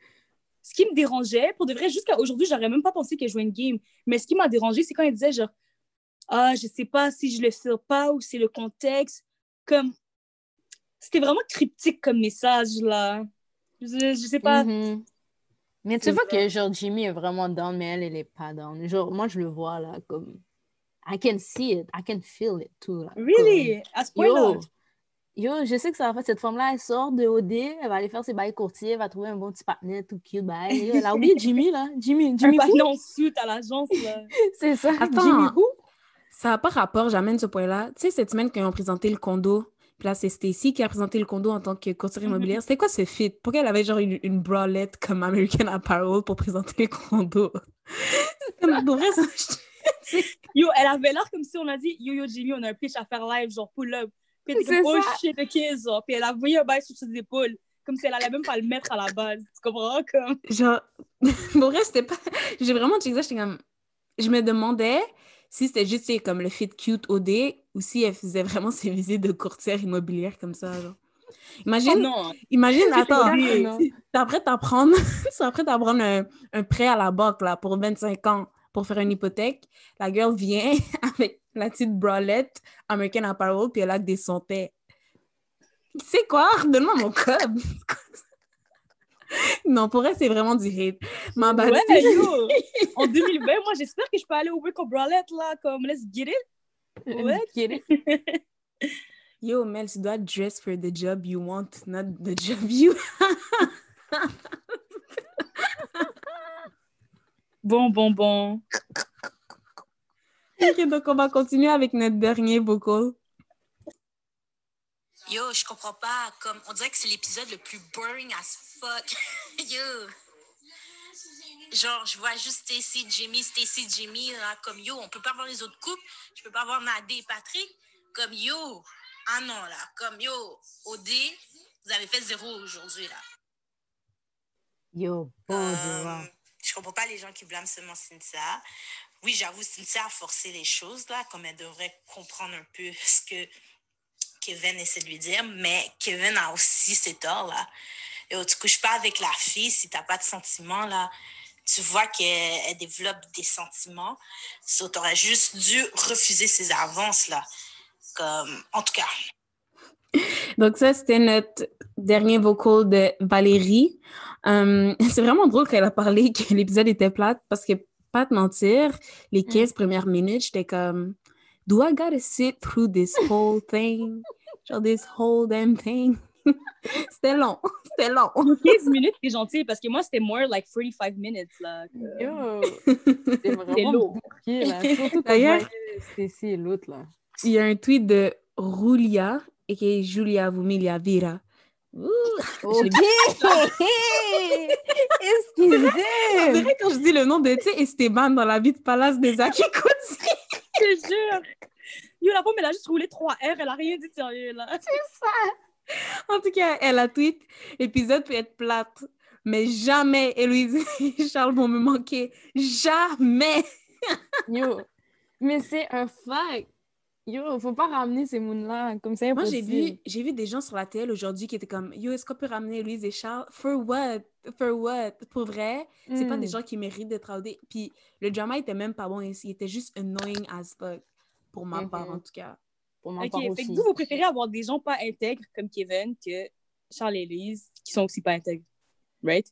Ce qui me dérangeait, pour de vrai, jusqu'à aujourd'hui, j'aurais même pas pensé qu'elle jouait une game. Mais ce qui m'a dérangé, c'est quand elle disait, genre, ah, je sais pas si je le fais pas ou c'est le contexte. Comme, c'était vraiment cryptique comme message, là. Je, je sais pas. Mm-hmm. Mais tu vois que genre Jimmy est vraiment down, mais elle, elle est pas down. Genre, moi, je le vois là, comme. I can see it, I can feel it too. Là, really? À ce point-là? Yo, je sais que ça va faire cette femme-là, elle sort de OD, elle va aller faire ses bails courtiers, elle va trouver un bon petit partenaire tout cute. Bah, elle a oublié Jimmy, là. Jimmy, [LAUGHS] Jimmy. Un en suite à l'agence, là. [LAUGHS] C'est ça. Attends, Jimmy où? Ça n'a pas rapport, j'amène ce point-là. Tu sais, cette semaine, quand ils ont présenté le condo, puis là, c'est Stacy qui a présenté le condo en tant que courtière mm-hmm. immobilière. C'était quoi ce fit? Pourquoi elle avait genre une, une bralette comme American Apparel pour présenter le condo? [LAUGHS] comme pour vrai, Yo, elle avait l'air comme si on a dit Yo, yo, Jimmy, on a un pitch à faire live, genre pull up. Puis elle comme Oh shit, ok, genre. Puis elle a voyé un bail sur ses épaules, comme si elle allait même pas le mettre à la base. Tu comprends? Comme... Genre, [LAUGHS] pour vrai, c'était pas. J'ai vraiment checké ça, j'étais comme. Je me demandais si c'était juste comme le fit cute OD ou si elle faisait vraiment ses visites de courtière immobilière comme ça. Genre. Imagine, oh non. imagine, attends, tu es prêt à prendre, un, un, prêt à la banque là, pour 25 ans pour faire une hypothèque. La girl vient [LAUGHS] avec la petite bralette American Apparel puis elle a des sons-paix. C'est quoi? Donne-moi mon code. [LAUGHS] non, pour elle, c'est vraiment du hate. Ma ouais, yo, [LAUGHS] en 2020, moi, j'espère que je peux aller au Wick Bralette, là, comme, let's get it. Ouais. Get it. [LAUGHS] Yo, Mel, tu dois dress for the job you want, not the job you. Bon, bon, bon. Ok, donc on va continuer avec notre dernier vocal. Yo, je comprends pas. Comme, on dirait que c'est l'épisode le plus boring as fuck. [LAUGHS] yo. Genre, je vois juste Stacy, Jimmy, Stacy, Jimmy, là, comme yo, on peut pas avoir les autres couples. Je peux pas avoir Nadé et Patrick. Comme yo. Ah non, là. Comme yo, OD, vous avez fait zéro aujourd'hui, là. Yo, bon Euh, je comprends pas les gens qui blâment seulement Cynthia. Oui, j'avoue, Cynthia a forcé les choses, là, comme elle devrait comprendre un peu [LAUGHS] ce que Kevin essaie de lui dire, mais Kevin a aussi ses torts, là. Et tu couches pas avec la fille si t'as pas de sentiments, là. Tu vois qu'elle elle développe des sentiments. So, t'aurais juste dû refuser ses avances, là. Comme, en tout cas, Donc ça, c'était notre dernier vocal de Valérie. Euh, [LAUGHS] c'est vraiment drôle qu'elle a parlé que l'épisode était plate parce que, pas te mentir, les 15 premières minutes, j'étais comme « Do I gotta sit through this whole thing? Genre, this whole damn thing? [LAUGHS] » C'était long, [LAUGHS] c'était long. 15 minutes, t'es gentil, parce que moi, c'était more like 45 minutes, là. que- Yo, c'est [LAUGHS] C'est vraiment lourd. D'ailleurs- l'autre, là. Il y a un tweet de Rulia, et qui est Julia Vumilia Vira. Ouh, Ok! [LAUGHS] On Excusez! dirait quand je dis le nom de, tu sais, Esteban dans la vie de palace de Zaki Kouti. Je te jure. Yo, la femme, elle a juste roulé 3 R, elle a rien dit sérieux, là. En tout cas, elle a tweet l'épisode peut être plate, mais jamais Héloïse et Charles vont me manquer. Jamais! Yo, mais c'est un fact. Yo, faut pas ramener ces mouns-là, comme c'est Moi, j'ai vu, j'ai vu des gens sur la télé aujourd'hui qui étaient comme Yo, est-ce qu'on peut ramener Héloïse et Charles? For what? For what? Pour vrai, c'est pas Mm. des gens qui méritent d'être audés. Puis le drama était même pas bon ici. Il était juste annoying as fuck. Pour ma part, en tout cas. Pour ma part fait aussi. que vous, vous préférez avoir des gens pas intègres comme Kevin que Charles et Elise, qui sont aussi pas intègres. Right?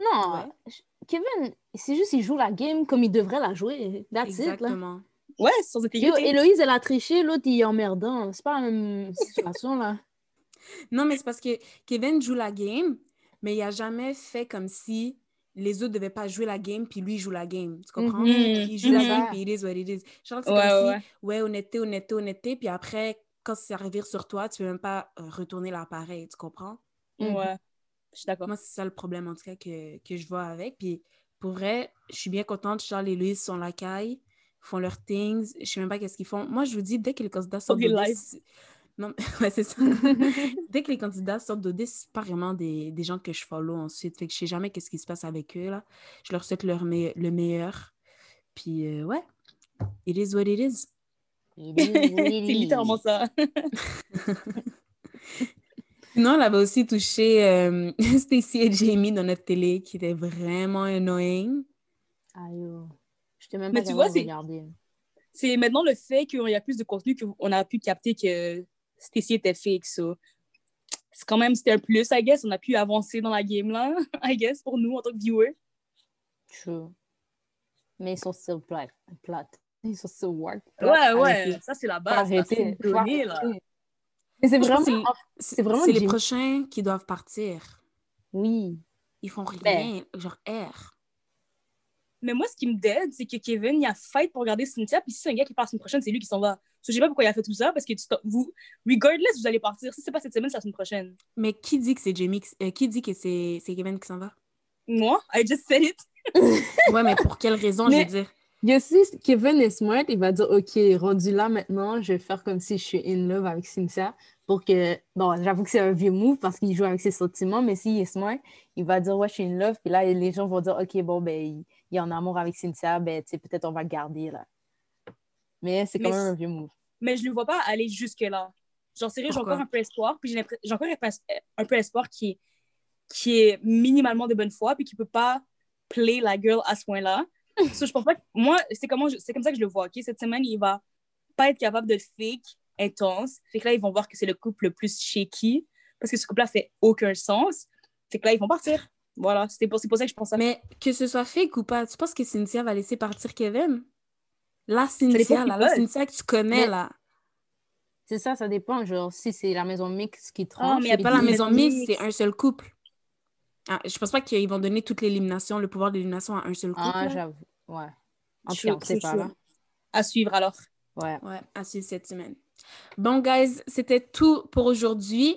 Non, Ouais. Kevin, c'est juste qu'il joue la game comme il devrait la jouer. That's it, là. Ouais, sans intégrité. Héloïse, elle a triché, l'autre, il est emmerdant. C'est pas la même situation, là. [LAUGHS] Non, mais c'est parce que Kevin joue la game, mais il a jamais fait comme si les autres devaient pas jouer la game, puis lui joue la game. Tu comprends? Mhm. Il joue la Mhm. game, puis it is what it is. Charles, c'est Ouais, comme ouais, si, ouais, honnêteté, honnêteté, honnêteté, puis après, quand ça revient sur toi, tu peux même pas retourner l'appareil, tu comprends? Mhm. Ouais. Je suis d'accord. Moi, c'est ça le problème, en tout cas, que, que je vois avec. Puis, pour vrai, je suis bien contente. Charles et Louise sont la caille, font leurs things. Je sais même pas qu'est-ce qu'ils font. Moi, je vous dis, dès que les candidats sortent real d'OD, life. c'est- Non, [LAUGHS] ouais, c'est ça. [LAUGHS] dès que les candidats sortent d'OD, c'est pas vraiment des, des gens que je follow ensuite. Fait que je sais jamais qu'est-ce qui se passe avec eux, là. Je leur souhaite leur me- le meilleur. Puis, euh, ouais, it is what it is. [LAUGHS] c'est littéralement ça. Sinon, on avait aussi touché euh, Stacy et Jamie dans notre télé, qui était vraiment annoying. Aïe, J'étais même Mais pas tu capable vois, c'est- regarder. C'est maintenant le fait qu'il y a plus de contenu qu'on a pu capter que Stacy était fake. So. C'est quand même, c'était un plus, I guess. On a pu avancer dans la game, là, [LAUGHS] I guess, pour nous, en tant que viewers. True. Mais ils sont still plates. plates. Ils sont still work. Ouais, ouais, Arrêtez. ça, c'est la base. C'est là. Mais Je vraiment... C'est vraiment C'est les prochains qui doivent partir. Oui. Ils font rien, Ben. genre R. Mais moi, ce qui me dead, c'est que Kevin, il a fight pour regarder Cynthia, puis si c'est un gars qui part la semaine prochaine, c'est lui qui s'en va. Je sais pas pourquoi il a fait tout ça, parce que tu vous, regardless, vous allez partir. Si c'est pas cette semaine, c'est la semaine prochaine. Mais qui dit que c'est Jamie, qui- euh, qui dit que c'est c'est Kevin qui s'en va? Moi, I just said it. [LAUGHS] Ouais, mais pour quelle raison, Mais- je veux dire? Yo, si Kevin est smart, il va dire OK, rendu là maintenant, je vais faire comme si je suis in love avec Cynthia pour que. Bon, j'avoue que c'est un vieux move parce qu'il joue avec ses sentiments, mais s'il est smart, il va dire Ouais, je suis in love. Puis là, les gens vont dire OK, bon, ben, il, est en amour avec Cynthia, ben, peut-être on va le garder là. Mais c'est quand Mais même un vieux move. Mais je le vois pas aller jusque-là. Genre, sérieux, j'ai encore un peu espoir, puis j'ai encore un peu- espoir qui est, qui est minimalement de bonne foi, puis qui peut pas play la girl à ce point-là. [LAUGHS] So, je pense pas que... Moi, c'est je- c'est comme ça que je le vois, OK? Cette semaine, il va pas être capable de fake intense. Fait que là, ils vont voir que c'est le couple le plus shaky, parce que ce couple-là fait aucun sens. Fait que là, ils vont partir. Voilà, c'est pour, c'est pour ça que je pense ça. Mais que ce soit fake ou pas, tu penses que Cynthia va laisser partir Kevin? La Cynthia, là, la. Cynthia que tu connais, Mais- là. C'est ça, ça dépend. Genre, si c'est la maison mixte qui tranche. mais y a C'est pas la Maison mixte, c'est un seul couple. Ah, je pense pas qu'ils vont donner toute l'élimination, le pouvoir d'élimination à un seul couple. Ah, j'avoue. Ouais. En cas, on sait pas, là. À suivre alors. Ouais. Ouais, à suivre cette semaine. Bon, guys, c'était tout pour aujourd'hui.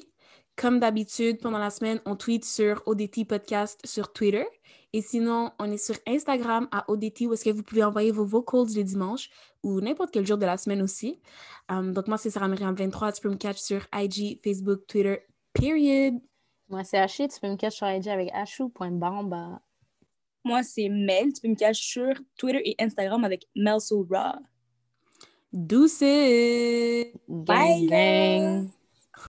Comme d'habitude, pendant la semaine, on tweet sur ODT Podcast sur Twitter. Et sinon, on est sur Instagram à ODT où est-ce que vous pouvez envoyer vos vocals le dimanche ou n'importe quel jour de la semaine aussi. Um, donc, moi, c'est Sarah Myriam 23. Tu peux me catch sur IG, Facebook, Twitter, period. Moi, c'est Haché. Tu peux me cacher sur IG avec achou.bamba. Moi, c'est Mel. Tu peux me cacher sur Twitter et Instagram avec Melso Raw. Douce! Gang, Bye, gang.